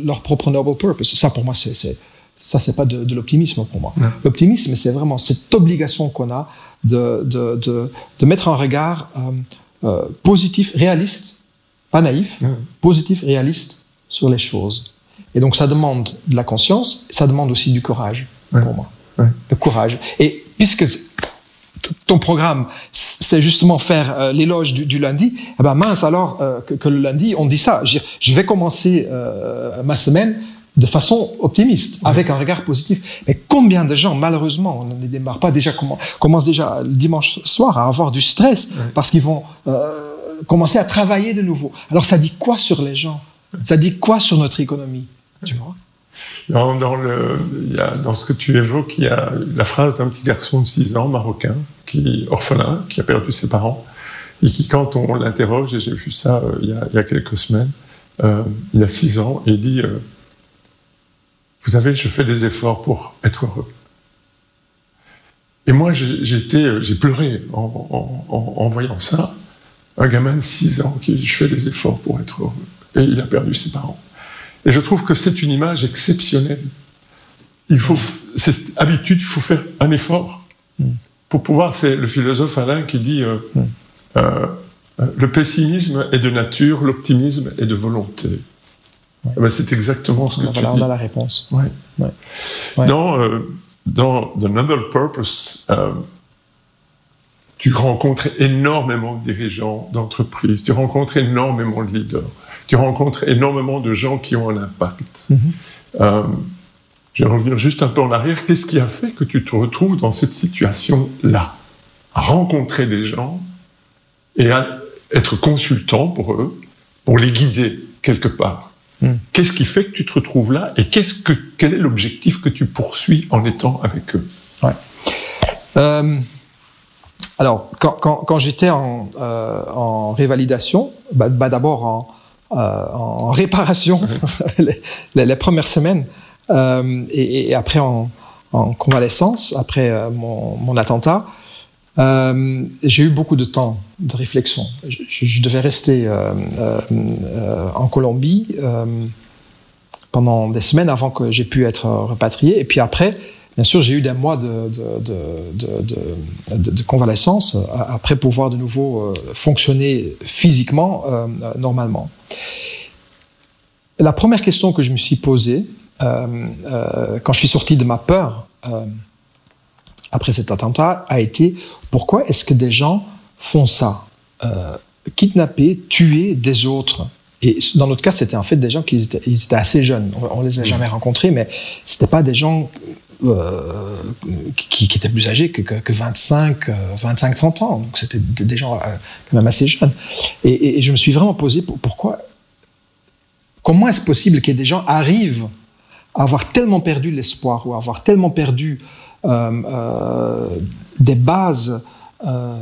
leur propre noble purpose. Ça, pour moi, c'est ça, c'est pas de, l'optimisme pour moi. L'optimisme, c'est vraiment cette obligation qu'on a de, de, de, mettre un regard positif, réaliste pas naïf, positif, réaliste sur les choses. Et donc ça demande de la conscience, ça demande aussi du courage pour moi. Le courage. Et puisque ton programme, c'est justement faire euh, l'éloge du, lundi, eh ben mince alors euh, que, le lundi, on dit ça. Je, vais commencer euh, ma semaine de façon optimiste, avec un regard positif. Mais combien de gens, malheureusement, on ne démarre pas déjà, commencent déjà le dimanche soir à avoir du stress parce qu'ils vont commencer à travailler de nouveau. Alors ça dit quoi sur les gens? Ça dit quoi sur notre économie? Tu vois? Dans, le, y a, dans ce que tu évoques, il y a la phrase d'un petit garçon de 6 ans, marocain, qui orphelin, qui a perdu ses parents, et qui, quand on l'interroge, et j'ai vu ça euh, il, y y a, quelques semaines, euh, il a 6 ans, et il dit euh, Vous savez, je fais des efforts pour être heureux. Et moi, j'ai j'ai pleuré en, voyant ça, un gamin de 6 ans qui je fais des efforts pour être heureux. Et il a perdu ses parents. Et je trouve que c'est une image exceptionnelle il faut, c'est habitude, il faut faire un effort pour pouvoir. C'est le philosophe Alain qui dit euh, mm. euh, le pessimisme est de nature, l'optimisme est de volonté. Eh ben, c'est exactement ce que tu dis. On a la réponse. Dans, euh, dans The Noble Purpose, tu rencontres énormément de dirigeants d'entreprises, tu rencontres énormément de leaders, tu rencontres énormément de gens qui ont un impact. Mm-hmm. Je vais revenir juste un peu en arrière. Qu'est-ce qui a fait que tu te retrouves dans cette situation-là? À rencontrer des gens et à être consultant pour eux, pour les guider quelque part. Hmm. Qu'est-ce qui fait que tu te retrouves là et qu'est-ce que, quel est l'objectif que tu poursuis en étant avec eux? Ouais. euh, Alors, quand, j'étais en, euh, révalidation, bah, bah d'abord en, euh, réparation les, premières semaines, euh, et, après en, convalescence, après mon, attentat, j'ai eu beaucoup de temps de réflexion. Je, devais rester en Colombie pendant des semaines avant que j'ai pu être repatrié. Et puis après, bien sûr, j'ai eu des mois de, de, convalescence après pouvoir de nouveau fonctionner physiquement normalement. La première question que je me suis posée, euh, euh, quand je suis sorti de ma peur euh, après cet attentat, a été pourquoi est-ce que des gens font ça? Kidnapper, tuer des autres. Et dans notre cas, c'était en fait des gens qui étaient, ils étaient assez jeunes. On, ne les a jamais rencontrés, mais c'était pas des gens qui, étaient plus âgés que, 25, 25, 30 ans. Donc c'était des gens quand même assez jeunes. Et, je me suis vraiment posé pourquoi, comment est-ce possible que des gens arrivent avoir tellement perdu l'espoir ou avoir tellement perdu euh, euh, des bases euh,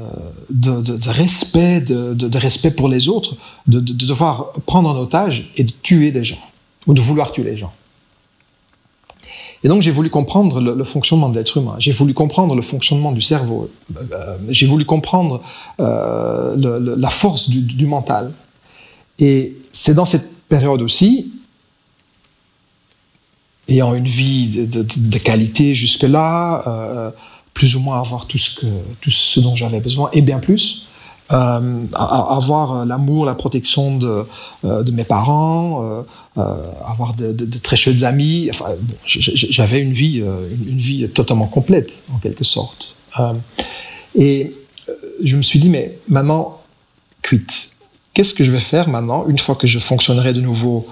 de, respect, de, respect pour les autres, de, devoir prendre en otage et de tuer des gens, ou de vouloir tuer les gens? Et donc j'ai voulu comprendre le, fonctionnement de l'être humain, j'ai voulu comprendre le fonctionnement du cerveau, j'ai voulu comprendre la force du, mental. Et c'est dans cette période aussi ayant une vie de, qualité jusque-là, euh, plus ou moins avoir tout ce, dont j'avais besoin et bien plus. Euh, avoir l'amour, la protection euh, de mes parents, avoir de, très chouettes amis. Enfin, j'avais une vie, une, vie totalement complète en quelque sorte. et je me suis dit, mais maman, quitte. Qu'est-ce que je vais faire maintenant une fois que je fonctionnerai de nouveau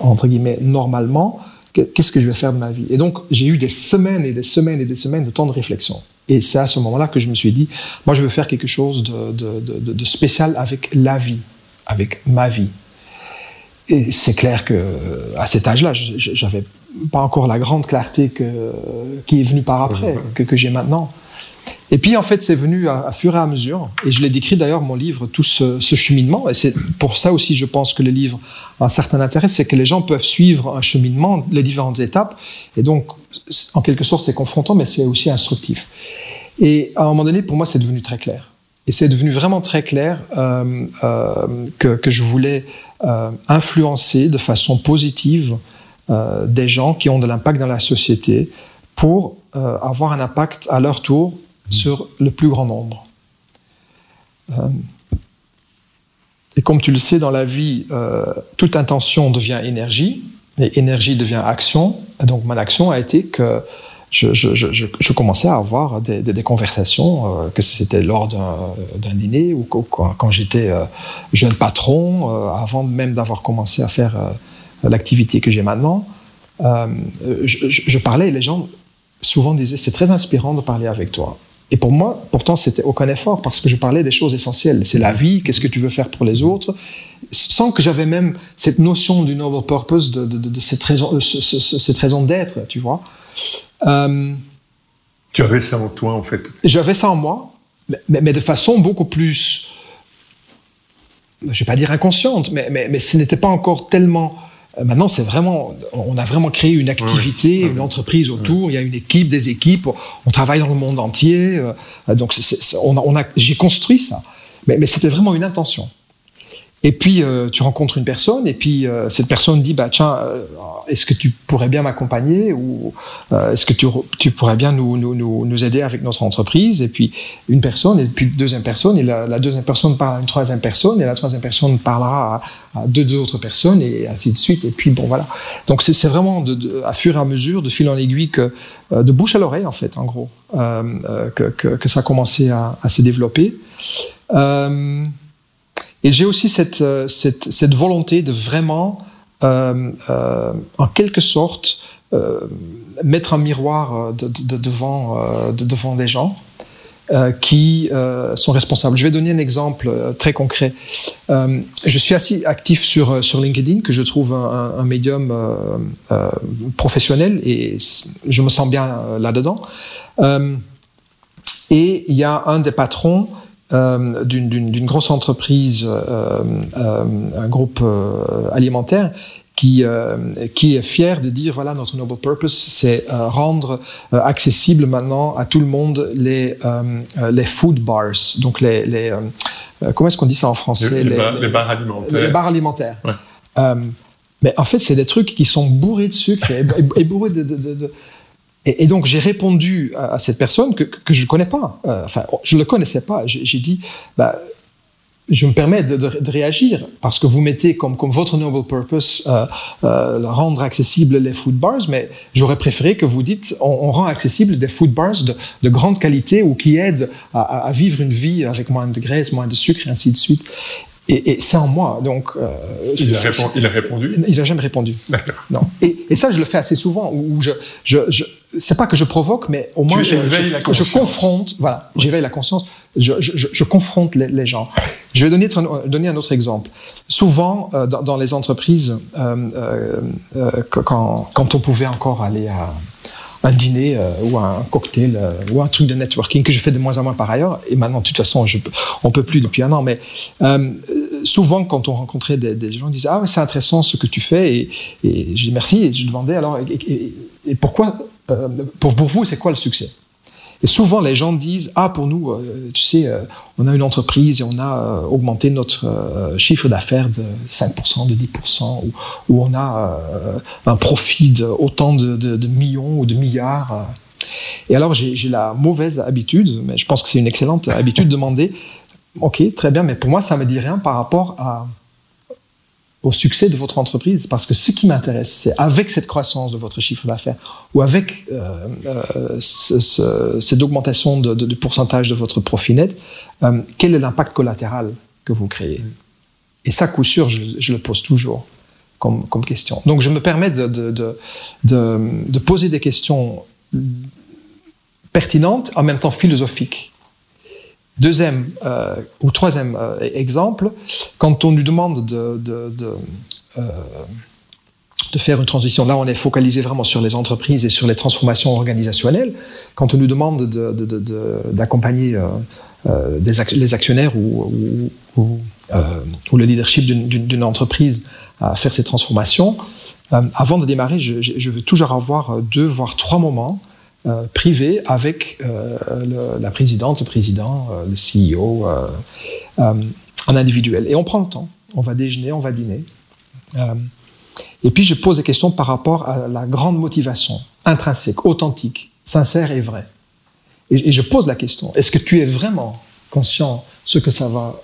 entre guillemets normalement? Qu'est-ce que je vais faire de ma vie? Et donc, j'ai eu des semaines et des semaines et des semaines de temps de réflexion. Et c'est à ce moment-là que je me suis dit, moi, je veux faire quelque chose de, spécial avec la vie, avec ma vie. Et c'est clair que à cet âge-là, j'avais pas encore la grande clarté que, qui est venue par après, que, que j'ai maintenant. Et puis en fait, c'est venu à, fur et à mesure, et je l'ai décrit d'ailleurs mon livre, tout ce, cheminement, et c'est pour ça aussi je pense que le livre a un certain intérêt, c'est que les gens peuvent suivre un cheminement, les différentes étapes, et donc en quelque sorte c'est confrontant, mais c'est aussi instructif. Et à un moment donné, pour moi, c'est devenu très clair. Et c'est devenu vraiment très clair euh, euh, que, je voulais euh, influencer de façon positive des gens qui ont de l'impact dans la société pour avoir un impact à leur tour sur le plus grand nombre. Et comme tu le sais, dans la vie, toute intention devient énergie, et énergie devient action. Donc, mon action a été que je, commençais à avoir des, conversations, euh, que c'était lors d'un dîner ou quand, j'étais jeune patron, avant même d'avoir commencé à faire l'activité que j'ai maintenant. je, parlais et les gens souvent disaient c'est très inspirant de parler avec toi. Et pour moi, pourtant, c'était aucun effort parce que je parlais des choses essentielles. C'est la vie, qu'est-ce que tu veux faire pour les autres, sans que j'avais même cette notion du noble purpose, de, cette raison, cette raison d'être, tu vois. Euh, tu avais ça en toi, en fait. J'avais ça en moi, mais, mais, de façon beaucoup plus, je ne vais pas dire inconsciente, mais, mais ce n'était pas encore tellement euh, maintenant, c'est vraiment, on a vraiment créé une activité, une entreprise autour. Il y a une équipe, des équipes. On travaille dans le monde entier. Euh, donc, on a, j'ai construit ça. Mais, c'était vraiment une intention. Et puis euh, tu rencontres une personne et puis euh, cette personne dit bah tiens euh, est-ce que tu pourrais bien m'accompagner ou est-ce que tu, tu, pourrais bien nous, nous, nous, nous, aider avec notre entreprise? Et puis une personne et puis deuxième personne et la, deuxième personne parle à une troisième personne et la troisième personne parlera à, deux, autres personnes et ainsi de suite. Et puis bon voilà. Donc c'est vraiment de, à fur et à mesure de fil en aiguille que de bouche à l'oreille en fait en gros que, que, que, ça a commencé à, à se développer et j'ai aussi cette, euh, volonté de vraiment, euh, euh, en quelque sorte, mettre un miroir de, de, devant, de, devant des gens qui sont responsables. Je vais donner un exemple très concret. je suis assez actif sur, LinkedIn, que je trouve un médium professionnel et je me sens bien là-dedans. et il y a un des patrons euh, d'une grosse entreprise, euh, euh, un groupe alimentaire, qui, qui, est fier de dire voilà notre noble purpose c'est rendre accessible maintenant à tout le monde les, les food bars. Donc les, les comment est-ce qu'on dit ça en français? Les, les, bar, les bars alimentaires. les bars alimentaires. Ouais. mais en fait c'est des trucs qui sont bourrés de sucre et, et bourrés de, de, de et, et, donc j'ai répondu à, à, cette personne que, que je ne connais pas. Euh, enfin, je ne le connaissais pas. J'ai dit, bah, je me permets de, de, de, réagir parce que vous mettez comme, comme votre noble purpose euh, euh, rendre accessible les food bars, mais j'aurais préféré que vous dites on, on, rend accessible des food bars de, de grande qualité ou qui aident à, à, vivre une vie avec moins de graisse, moins de sucre et ainsi de suite. Et, et c'est en moi. Donc, euh, il, a répondu, il, a répondu? Il n'a jamais répondu. Non. Et, et, ça, je le fais assez souvent, où je, je, je c'est pas que je provoque, mais au moins je, je, je, confronte. Voilà, j'éveille la conscience. Je, je confronte les, les, gens. Je vais donner, donner un autre exemple. Souvent, euh, dans, dans, les entreprises, euh, euh, quand, quand on pouvait encore aller à un dîner ou un cocktail ou un truc de networking que je fais de moins en moins par ailleurs. Et maintenant, de toute façon, je, on peut plus depuis un an. Mais souvent, quand on rencontrait des, des gens, ils disaient ah c'est intéressant ce que tu fais et, et je dis merci et je demandais alors et, et, et pourquoi euh, pour, vous c'est quoi le succès? Et souvent, les gens disent Ah, pour nous, euh, tu sais, euh, on a une entreprise et on a augmenté notre chiffre d'affaires de 5%, de 10%, ou, on a un profit de autant de, de, millions ou de milliards. Et alors, j'ai la mauvaise habitude, mais je pense que c'est une excellente habitude, de demander Ok, très bien, mais pour moi, ça ne me dit rien par rapport à au succès de votre entreprise. Parce que ce qui m'intéresse, c'est avec cette croissance de votre chiffre d'affaires ou avec euh, euh, ce, ce, cette augmentation de, de, de, pourcentage de votre profit net, euh, quel est l'impact collatéral que vous créez? Et ça, coup sûr, je, je le pose toujours comme, comme, question. Donc, je me permets de, de poser des questions pertinentes, en même temps philosophiques. Deuxième euh, ou troisième euh, exemple, quand on nous demande de, de, euh, de, faire une transition, là on est focalisé vraiment sur les entreprises et sur les transformations organisationnelles, quand on nous demande d'accompagner ac les actionnaires ou, ou, le leadership d'une entreprise à faire ces transformations, avant de démarrer, je veux toujours avoir deux voire trois moments euh, privé avec euh, la présidente, le président, euh, le CEO, en individuel. Et on prend le temps, on va déjeuner, on va dîner. Et puis je pose des questions par rapport à la grande motivation intrinsèque, authentique, sincère et vraie. Et, et je pose la question, est-ce que tu es vraiment conscient ce que ça va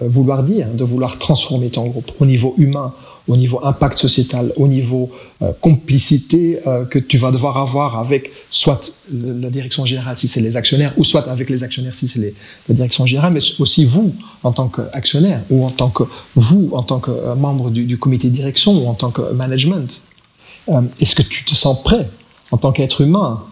vouloir dire, de vouloir transformer ton groupe au niveau humain, au niveau impact sociétal, au niveau euh, complicité euh, que tu vas devoir avoir avec soit la direction générale si c'est les actionnaires, ou soit avec les actionnaires si c'est la direction générale, mais aussi vous en tant qu'actionnaire, ou en tant que vous en tant que euh, membre du, comité de direction, ou en tant que management. Est-ce que tu te sens prêt en tant qu'être humain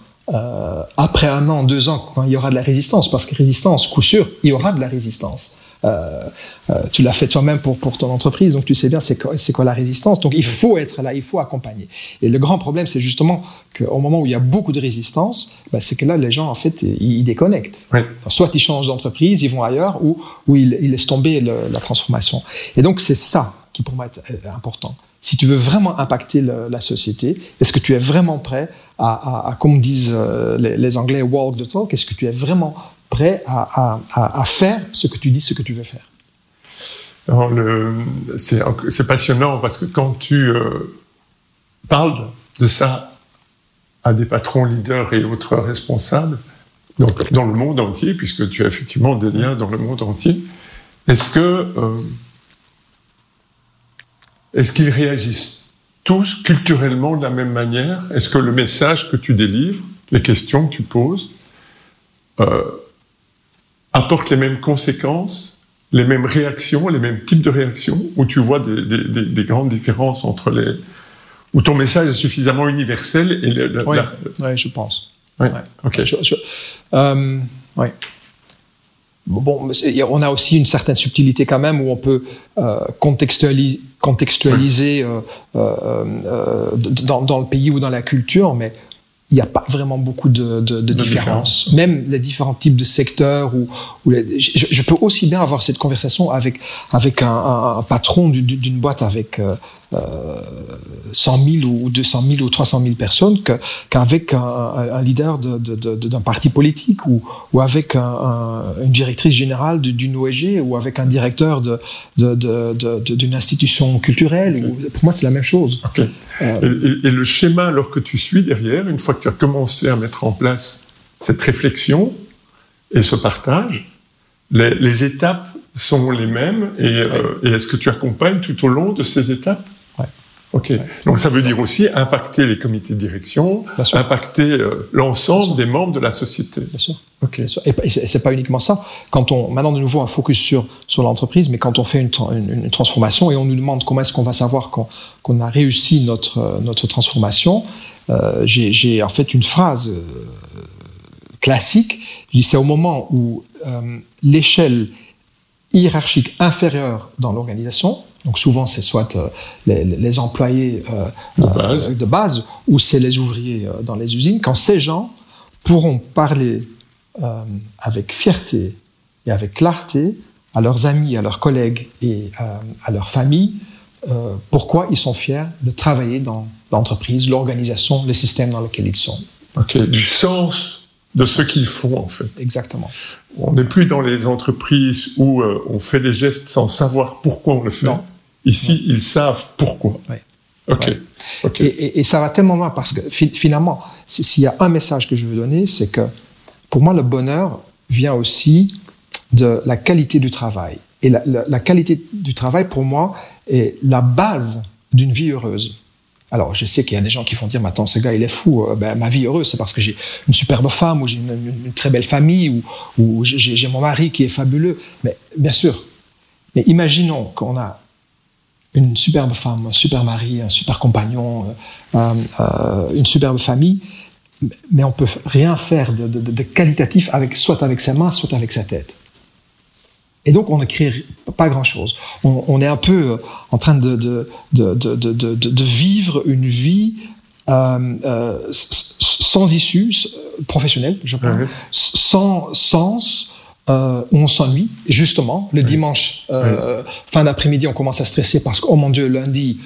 après un an, deux ans, quand il y aura de la résistance, parce que résistance, coup sûr, il y aura de la résistance. Euh, euh, tu l'as fait toi-même pour, pour ton entreprise, donc tu sais bien c'est quoi, quoi la résistance. Donc il faut être là, il faut accompagner. Et le grand problème, c'est justement qu'au moment où il y a beaucoup de résistance, bah, c'est que là, les gens, en fait, ils, déconnectent. Oui. Soit ils changent d'entreprise, ils vont ailleurs, ou, ou ils, ils laissent tomber le, la transformation. Et donc c'est ça qui pour moi est important. Si tu veux vraiment impacter le, la société, est-ce que tu es vraiment prêt à, à, à comme disent euh, les, les Anglais, walk the talk? Est-ce que tu es vraiment prêt à, à, à, faire ce que tu dis, ce que tu veux faire. C'est passionnant parce que quand tu euh, parles de ça à des patrons, leaders et autres responsables, donc dans le monde entier, puisque tu as effectivement des liens dans le monde entier, est-ce que euh, est-ce qu'ils réagissent tous culturellement de la même manière? Est-ce que le message que tu délivres, les questions que tu poses, euh, apportent les mêmes conséquences, les mêmes réactions, les mêmes types de réactions, ou tu vois des, grandes différences entre les... Où ton message est suffisamment universel et oui, je pense. Oui, ok. Euh, bon, on a aussi une certaine subtilité quand même où on peut euh, contextualiser, contextualiser euh, euh, dans, dans, le pays ou dans la culture, mais il n'y a pas vraiment beaucoup de, de, de, différence. Même les différents types de secteurs. Où, où je, peux aussi bien avoir cette conversation avec, avec un, un, patron d'une boîte avec euh, 100 euh, 000 ou 200 000 ou 300 000 personnes qu'avec un, leader d'un parti politique ou, ou avec une directrice générale d'une ONG ou avec un directeur d'une institution culturelle. Pour moi, c'est la même chose. Euh, et, le schéma, alors que tu suis derrière, une fois que tu as commencé à mettre en place cette réflexion et ce partage, les, les étapes sont les mêmes et, euh, et est-ce que tu accompagnes tout au long de ces étapes? Ok. Donc ça veut dire aussi impacter les comités de direction, impacter euh, l'ensemble des membres de la société. Bien sûr. Ok. Et c'est pas uniquement ça. Quand on maintenant de nouveau un focus sur sur l'entreprise, mais quand on fait une, une, transformation et on nous demande comment est-ce qu'on va savoir qu'on a réussi notre euh, notre transformation, euh, j'ai en fait une phrase euh, classique. C'est au moment où l'échelle hiérarchique inférieure dans l'organisation donc souvent, c'est soit euh, les, employés euh, euh, de, base. ou c'est les ouvriers dans les usines. Quand ces gens pourront parler avec fierté et avec clarté à leurs amis, à leurs collègues et à leur famille, pourquoi ils sont fiers de travailler dans l'entreprise, l'organisation, le système dans lequel ils sont. Ok, du sens de ce qu'ils font en fait. Exactement. On n'est plus dans les entreprises où on fait des gestes sans savoir pourquoi on le fait. Non. Ici, ils savent pourquoi. Ok. Et, ça va tellement loin parce que finalement, s'il y a un message que je veux donner, c'est que pour moi, le bonheur vient aussi de la qualité du travail. Et la, qualité du travail, pour moi, est la base d'une vie heureuse. Alors, je sais qu'il y a des gens qui vont dire, mais attends, ce gars, il est fou. Euh, ben, ma vie heureuse, c'est parce que j'ai une superbe femme, ou j'ai une, très belle famille, ou, ou j'ai mon mari qui est fabuleux. Mais bien sûr. Mais imaginons qu'on a une superbe femme, un super mari, un super compagnon, euh, euh, une superbe famille, mais on peut rien faire de, qualitatif avec soit avec sa main, soit avec sa tête. Et donc on ne crée pas grand-chose. On, est un peu euh, en train de, de vivre une vie sans issue professionnelle, je pense, sans sens, euh, on s'ennuie. Justement, le dimanche, euh, fin d'après-midi, on commence à stresser parce que, oh mon Dieu, lundi,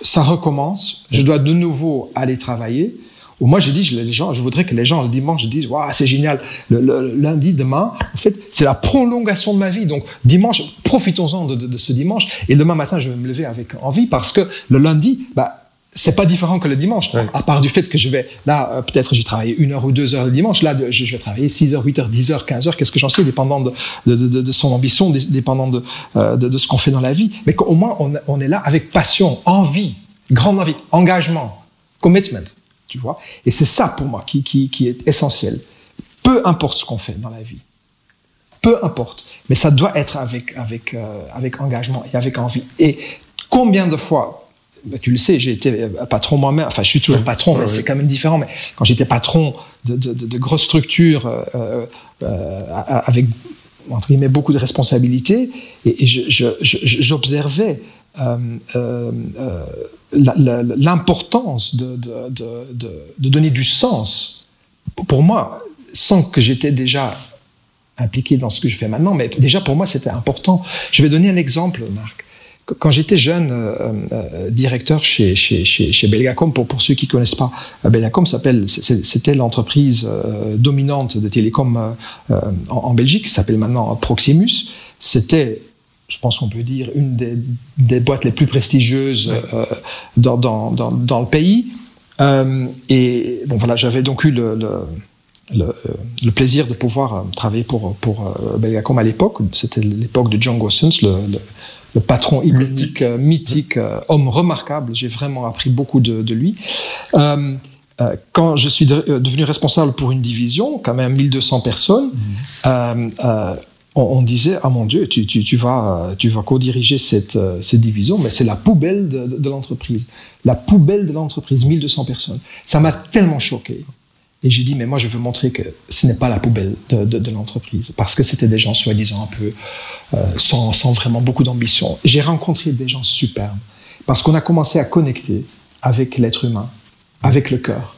ça recommence. Je dois de nouveau aller travailler. Ou moi, je dis, les gens, je voudrais que les gens le dimanche disent, waouh, c'est génial. Le, lundi, demain, en fait, c'est la prolongation de ma vie. Donc, dimanche, profitons-en de, de, ce dimanche. Et demain matin, je vais me lever avec envie parce que le lundi, bah, c'est pas différent que le dimanche, à part du fait que je vais, là, euh, peut-être j'ai travaillé une heure ou deux heures le dimanche, là, je vais travailler 6 heures, 8 heures, 10 heures, 15 heures, qu'est-ce que j'en sais, dépendant de, de, son ambition, dépendant euh, de, ce qu'on fait dans la vie. Mais qu'au moins, on, est là avec passion, envie, grande envie, engagement, commitment, tu vois. Et c'est ça, pour moi, qui, qui, est essentiel. Peu importe ce qu'on fait dans la vie. Peu importe. Mais ça doit être avec, avec, euh, avec engagement et avec envie. Et combien de fois, bah, tu le sais, j'ai été euh, patron moi-même, enfin je suis toujours patron, mais c'est quand même différent, mais quand j'étais patron de, de, grosses structures euh, euh, avec, entre guillemets, beaucoup de responsabilités, et, j'observais l'importance de, de, donner du sens, pour moi, sans que j'étais déjà impliqué dans ce que je fais maintenant, mais déjà pour moi c'était important. Je vais donner un exemple, Marc quand j'étais jeune euh, euh, directeur chez, chez, chez, Belgacom, pour, pour ceux qui ne connaissent pas, euh, Belgacom c'était l'entreprise dominante de télécom en, Belgique, qui s'appelle maintenant Proximus. C'était je pense qu'on peut dire, une des, boîtes les plus prestigieuses euh, dans, dans, dans, le pays. Euh, et bon, voilà, j'avais donc eu le, le, le, plaisir de pouvoir travailler pour, pour Belgacom à l'époque. C'était l'époque de John Gossens, le, le, patron iconique, mythique, homme remarquable. J'ai vraiment appris beaucoup de, de lui. quand je suis devenu responsable pour une division, quand même 1200 personnes, mmh on, disait ah mon Dieu, tu, vas, tu vas co-diriger cette, euh, cette, division, mais c'est la poubelle de, l'entreprise. La poubelle de l'entreprise, 1200 personnes. Ça m'a tellement choqué. Et j'ai dit, mais moi, je veux montrer que ce n'est pas la poubelle de, l'entreprise, parce que c'était des gens soi-disant un peu euh, sans, sans, vraiment beaucoup d'ambition. J'ai rencontré des gens superbes, parce qu'on a commencé à connecter avec l'être humain, avec le cœur.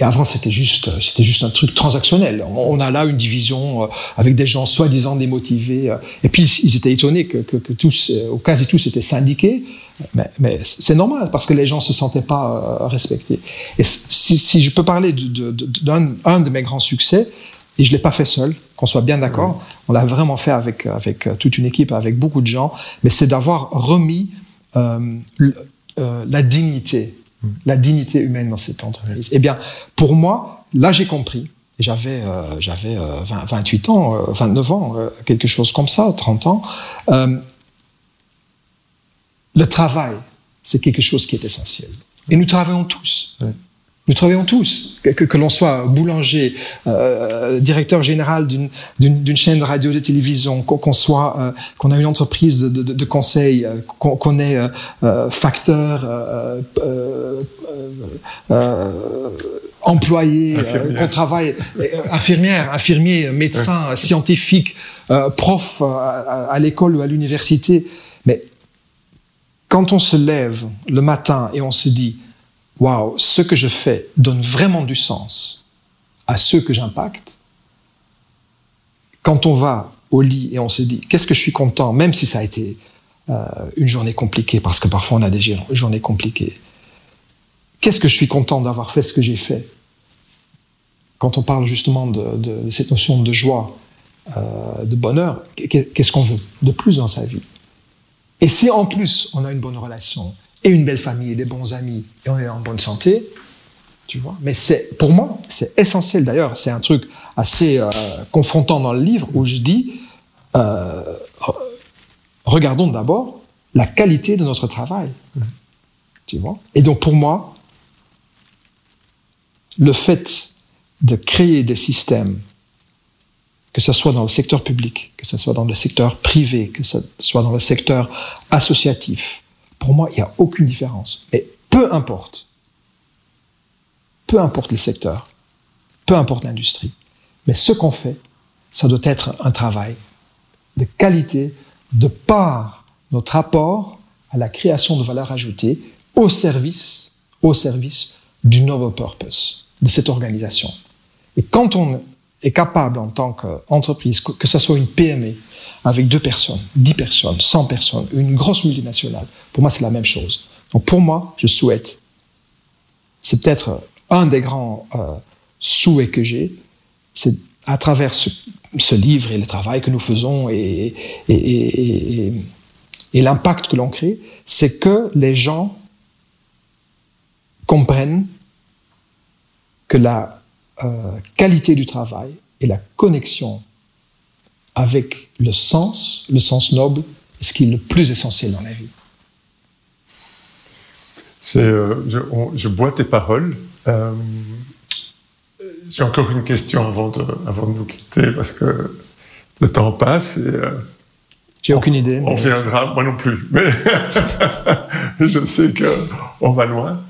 Et avant, c'était juste, c'était juste un truc transactionnel. On a là une division euh, avec des gens soi-disant démotivés. Euh, et puis, ils étaient étonnés que, que, tous, au euh, quasi tous, étaient syndiqués. Mais, mais c'est normal parce que les gens se sentaient pas respectés. Et si, si je peux parler d'un de, de mes grands succès, et je l'ai pas fait seul, qu'on soit bien d'accord, on l'a vraiment fait avec, avec toute une équipe, avec beaucoup de gens, mais c'est d'avoir remis la dignité la dignité humaine dans cette entreprise. Eh bien, pour moi, là, j'ai compris. J'avais euh, j'avais 28 euh, ans, 29 euh, ans, quelque chose comme ça, 30 ans. le travail, c'est quelque chose qui est essentiel. Et nous travaillons tous. Nous travaillons tous, que, l'on soit boulanger, euh, directeur général d'une chaîne de radio, de télévision, qu'on soit, euh, qu'on a une entreprise de, conseil, euh, qu'on est facteur, employé, qu'on travaille, infirmière, infirmier, médecin, scientifique, prof à l'école ou à l'université. Mais quand on se lève le matin et on se dit, waouh, ce que je fais donne vraiment du sens à ceux que j'impacte, quand on va au lit et on se dit, qu'est-ce que je suis content, même si ça a été euh, une journée compliquée, parce que parfois on a des journées compliquées, qu'est-ce que je suis content d'avoir fait ce que j'ai fait? Quand on parle justement de, cette notion de joie, euh, de bonheur, qu'est-ce qu'on veut de plus dans sa vie? Et si en plus on a une bonne relation, et une belle famille et des bons amis et on est en bonne santé, tu vois. Mais c'est, pour moi, c'est essentiel. D'ailleurs, c'est un truc assez euh, confrontant dans le livre où je dis, euh, regardons d'abord la qualité de notre travail. Tu vois. Et donc pour moi, le fait de créer des systèmes, que ce soit dans le secteur public, que ce soit dans le secteur privé, que ce soit dans le secteur associatif, pour moi, il n'y a aucune différence. Mais peu importe, peu importe les secteurs, peu importe l'industrie, mais ce qu'on fait, ça doit être un travail de qualité, de par notre apport à la création de valeur ajoutée au service, au service du noble purpose de cette organisation. Et quand on est capable en tant qu'entreprise, que ce soit une PME, avec deux personnes, dix personnes, cent personnes, une grosse multinationale, pour moi, c'est la même chose. Donc, pour moi, je souhaite, c'est peut-être un des grands euh, souhaits que j'ai, c'est à travers ce, livre et le travail que nous faisons et, l'impact que l'on crée, c'est que les gens comprennent que la euh, qualité du travail et la connexion avec le sens, le sens noble, ce qui est le plus essentiel dans la vie. Euh, je, bois tes paroles. Euh, j'ai encore une question avant de, avant de nous quitter parce que le temps passe et. Euh, j'ai aucune idée. On viendra, moi non plus, mais je sais qu'on va loin,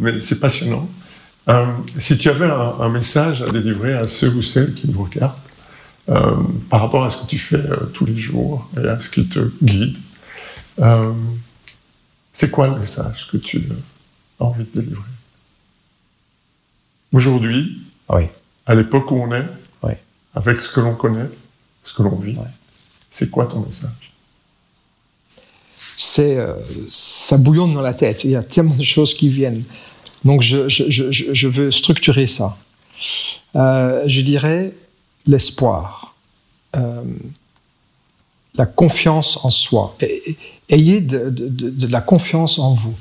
mais c'est passionnant. si tu avais un, un, message à délivrer à ceux ou celles qui nous regardent, euh, par rapport à ce que tu fais euh, tous les jours et à ce qui te guide. Euh, c'est quoi le message que tu as envie de délivrer? Aujourd'hui, oui. à l'époque où on est, avec ce que l'on connaît, ce que l'on vit, c'est quoi ton message? C'est ça bouillonne dans la tête. Il y a tellement de choses qui viennent. Donc je, je, je, je veux structurer ça. je dirais l'espoir. Euh, la confiance en soi. Ayez de, la confiance en vous.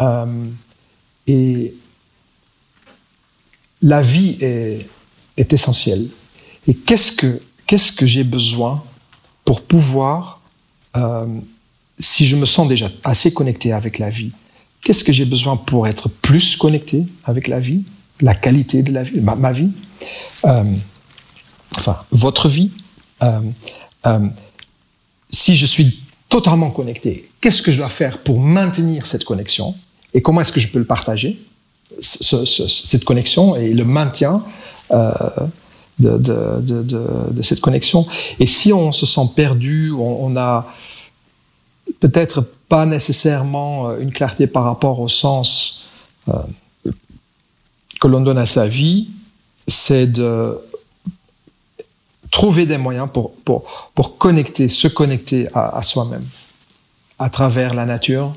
Euh, et la vie est, essentielle. Et qu'est-ce que, qu'est-ce que j'ai besoin pour pouvoir, euh, si je me sens déjà assez connecté avec la vie, qu'est-ce que j'ai besoin pour être plus connecté avec la vie, la qualité de la vie, ma, vie, enfin votre vie. Euh, si je suis totalement connecté, qu'est-ce que je dois faire pour maintenir cette connexion et comment est-ce que je peux le partager, cette connexion et le maintien de, cette connexion? Et si on se sent perdu, on, on a peut-être pas nécessairement euh, une clarté par rapport au sens euh, que l'on donne à sa vie, c'est de trouver des moyens pour, pour, pour connecter, se connecter à, soi-même, à travers la nature,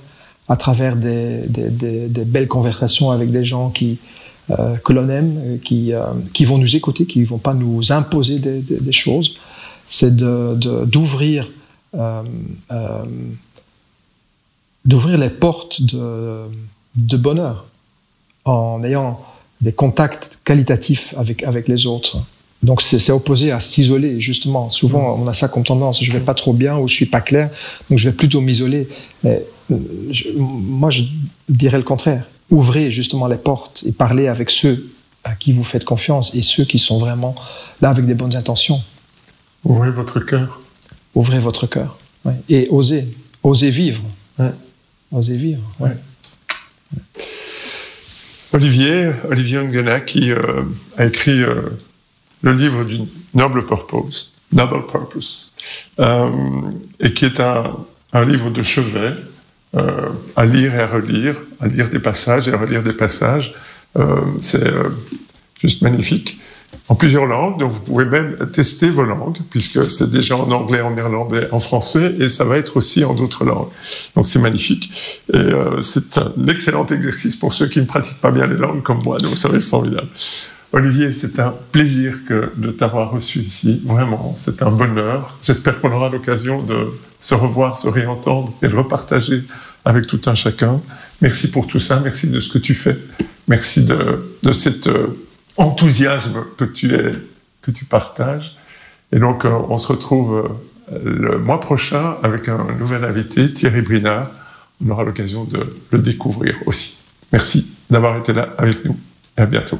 à travers des, des, belles conversations avec des gens qui, euh, que l'on aime, euh, qui, euh, qui vont nous écouter, qui ne vont pas nous imposer des, choses. C'est d'ouvrir d'ouvrir les portes de, de, bonheur en ayant des contacts qualitatifs avec, avec les autres. Donc c'est opposé à s'isoler, justement. Souvent, on a ça comme tendance. Je vais pas trop bien ou je suis pas clair, donc je vais plutôt m'isoler. Mais moi, je dirais le contraire ouvrez justement les portes et parlez avec ceux à qui vous faites confiance et ceux qui sont vraiment là avec des bonnes intentions. Ouvrez votre cœur. Ouvrez votre cœur. Et osez, osez vivre. Osez vivre. Olivier, Olivier Ngena, qui euh, a écrit euh, le livre du Noble Purpose, Noble Purpose, euh, et qui est un, un livre de chevet euh, à lire et à relire, à lire des passages et à relire des passages. Euh, c'est juste magnifique en plusieurs langues, donc vous pouvez même tester vos langues, puisque c'est déjà en anglais, en néerlandais, en français, et ça va être aussi en d'autres langues. Donc c'est magnifique. Et c'est un excellent exercice pour ceux qui ne pratiquent pas bien les langues comme moi, donc ça va être formidable. Olivier, c'est un plaisir de t'avoir reçu ici. Vraiment, c'est un bonheur. J'espère qu'on aura l'occasion de se revoir, se réentendre et de repartager avec tout un chacun. Merci pour tout ça. Merci de ce que tu fais. Merci de, cet euh, enthousiasme que tu partages. Et donc, euh, on se retrouve euh, le mois prochain avec un nouvel invité, Thierry Brinard. On aura l'occasion de le découvrir aussi. Merci d'avoir été là avec nous. À bientôt.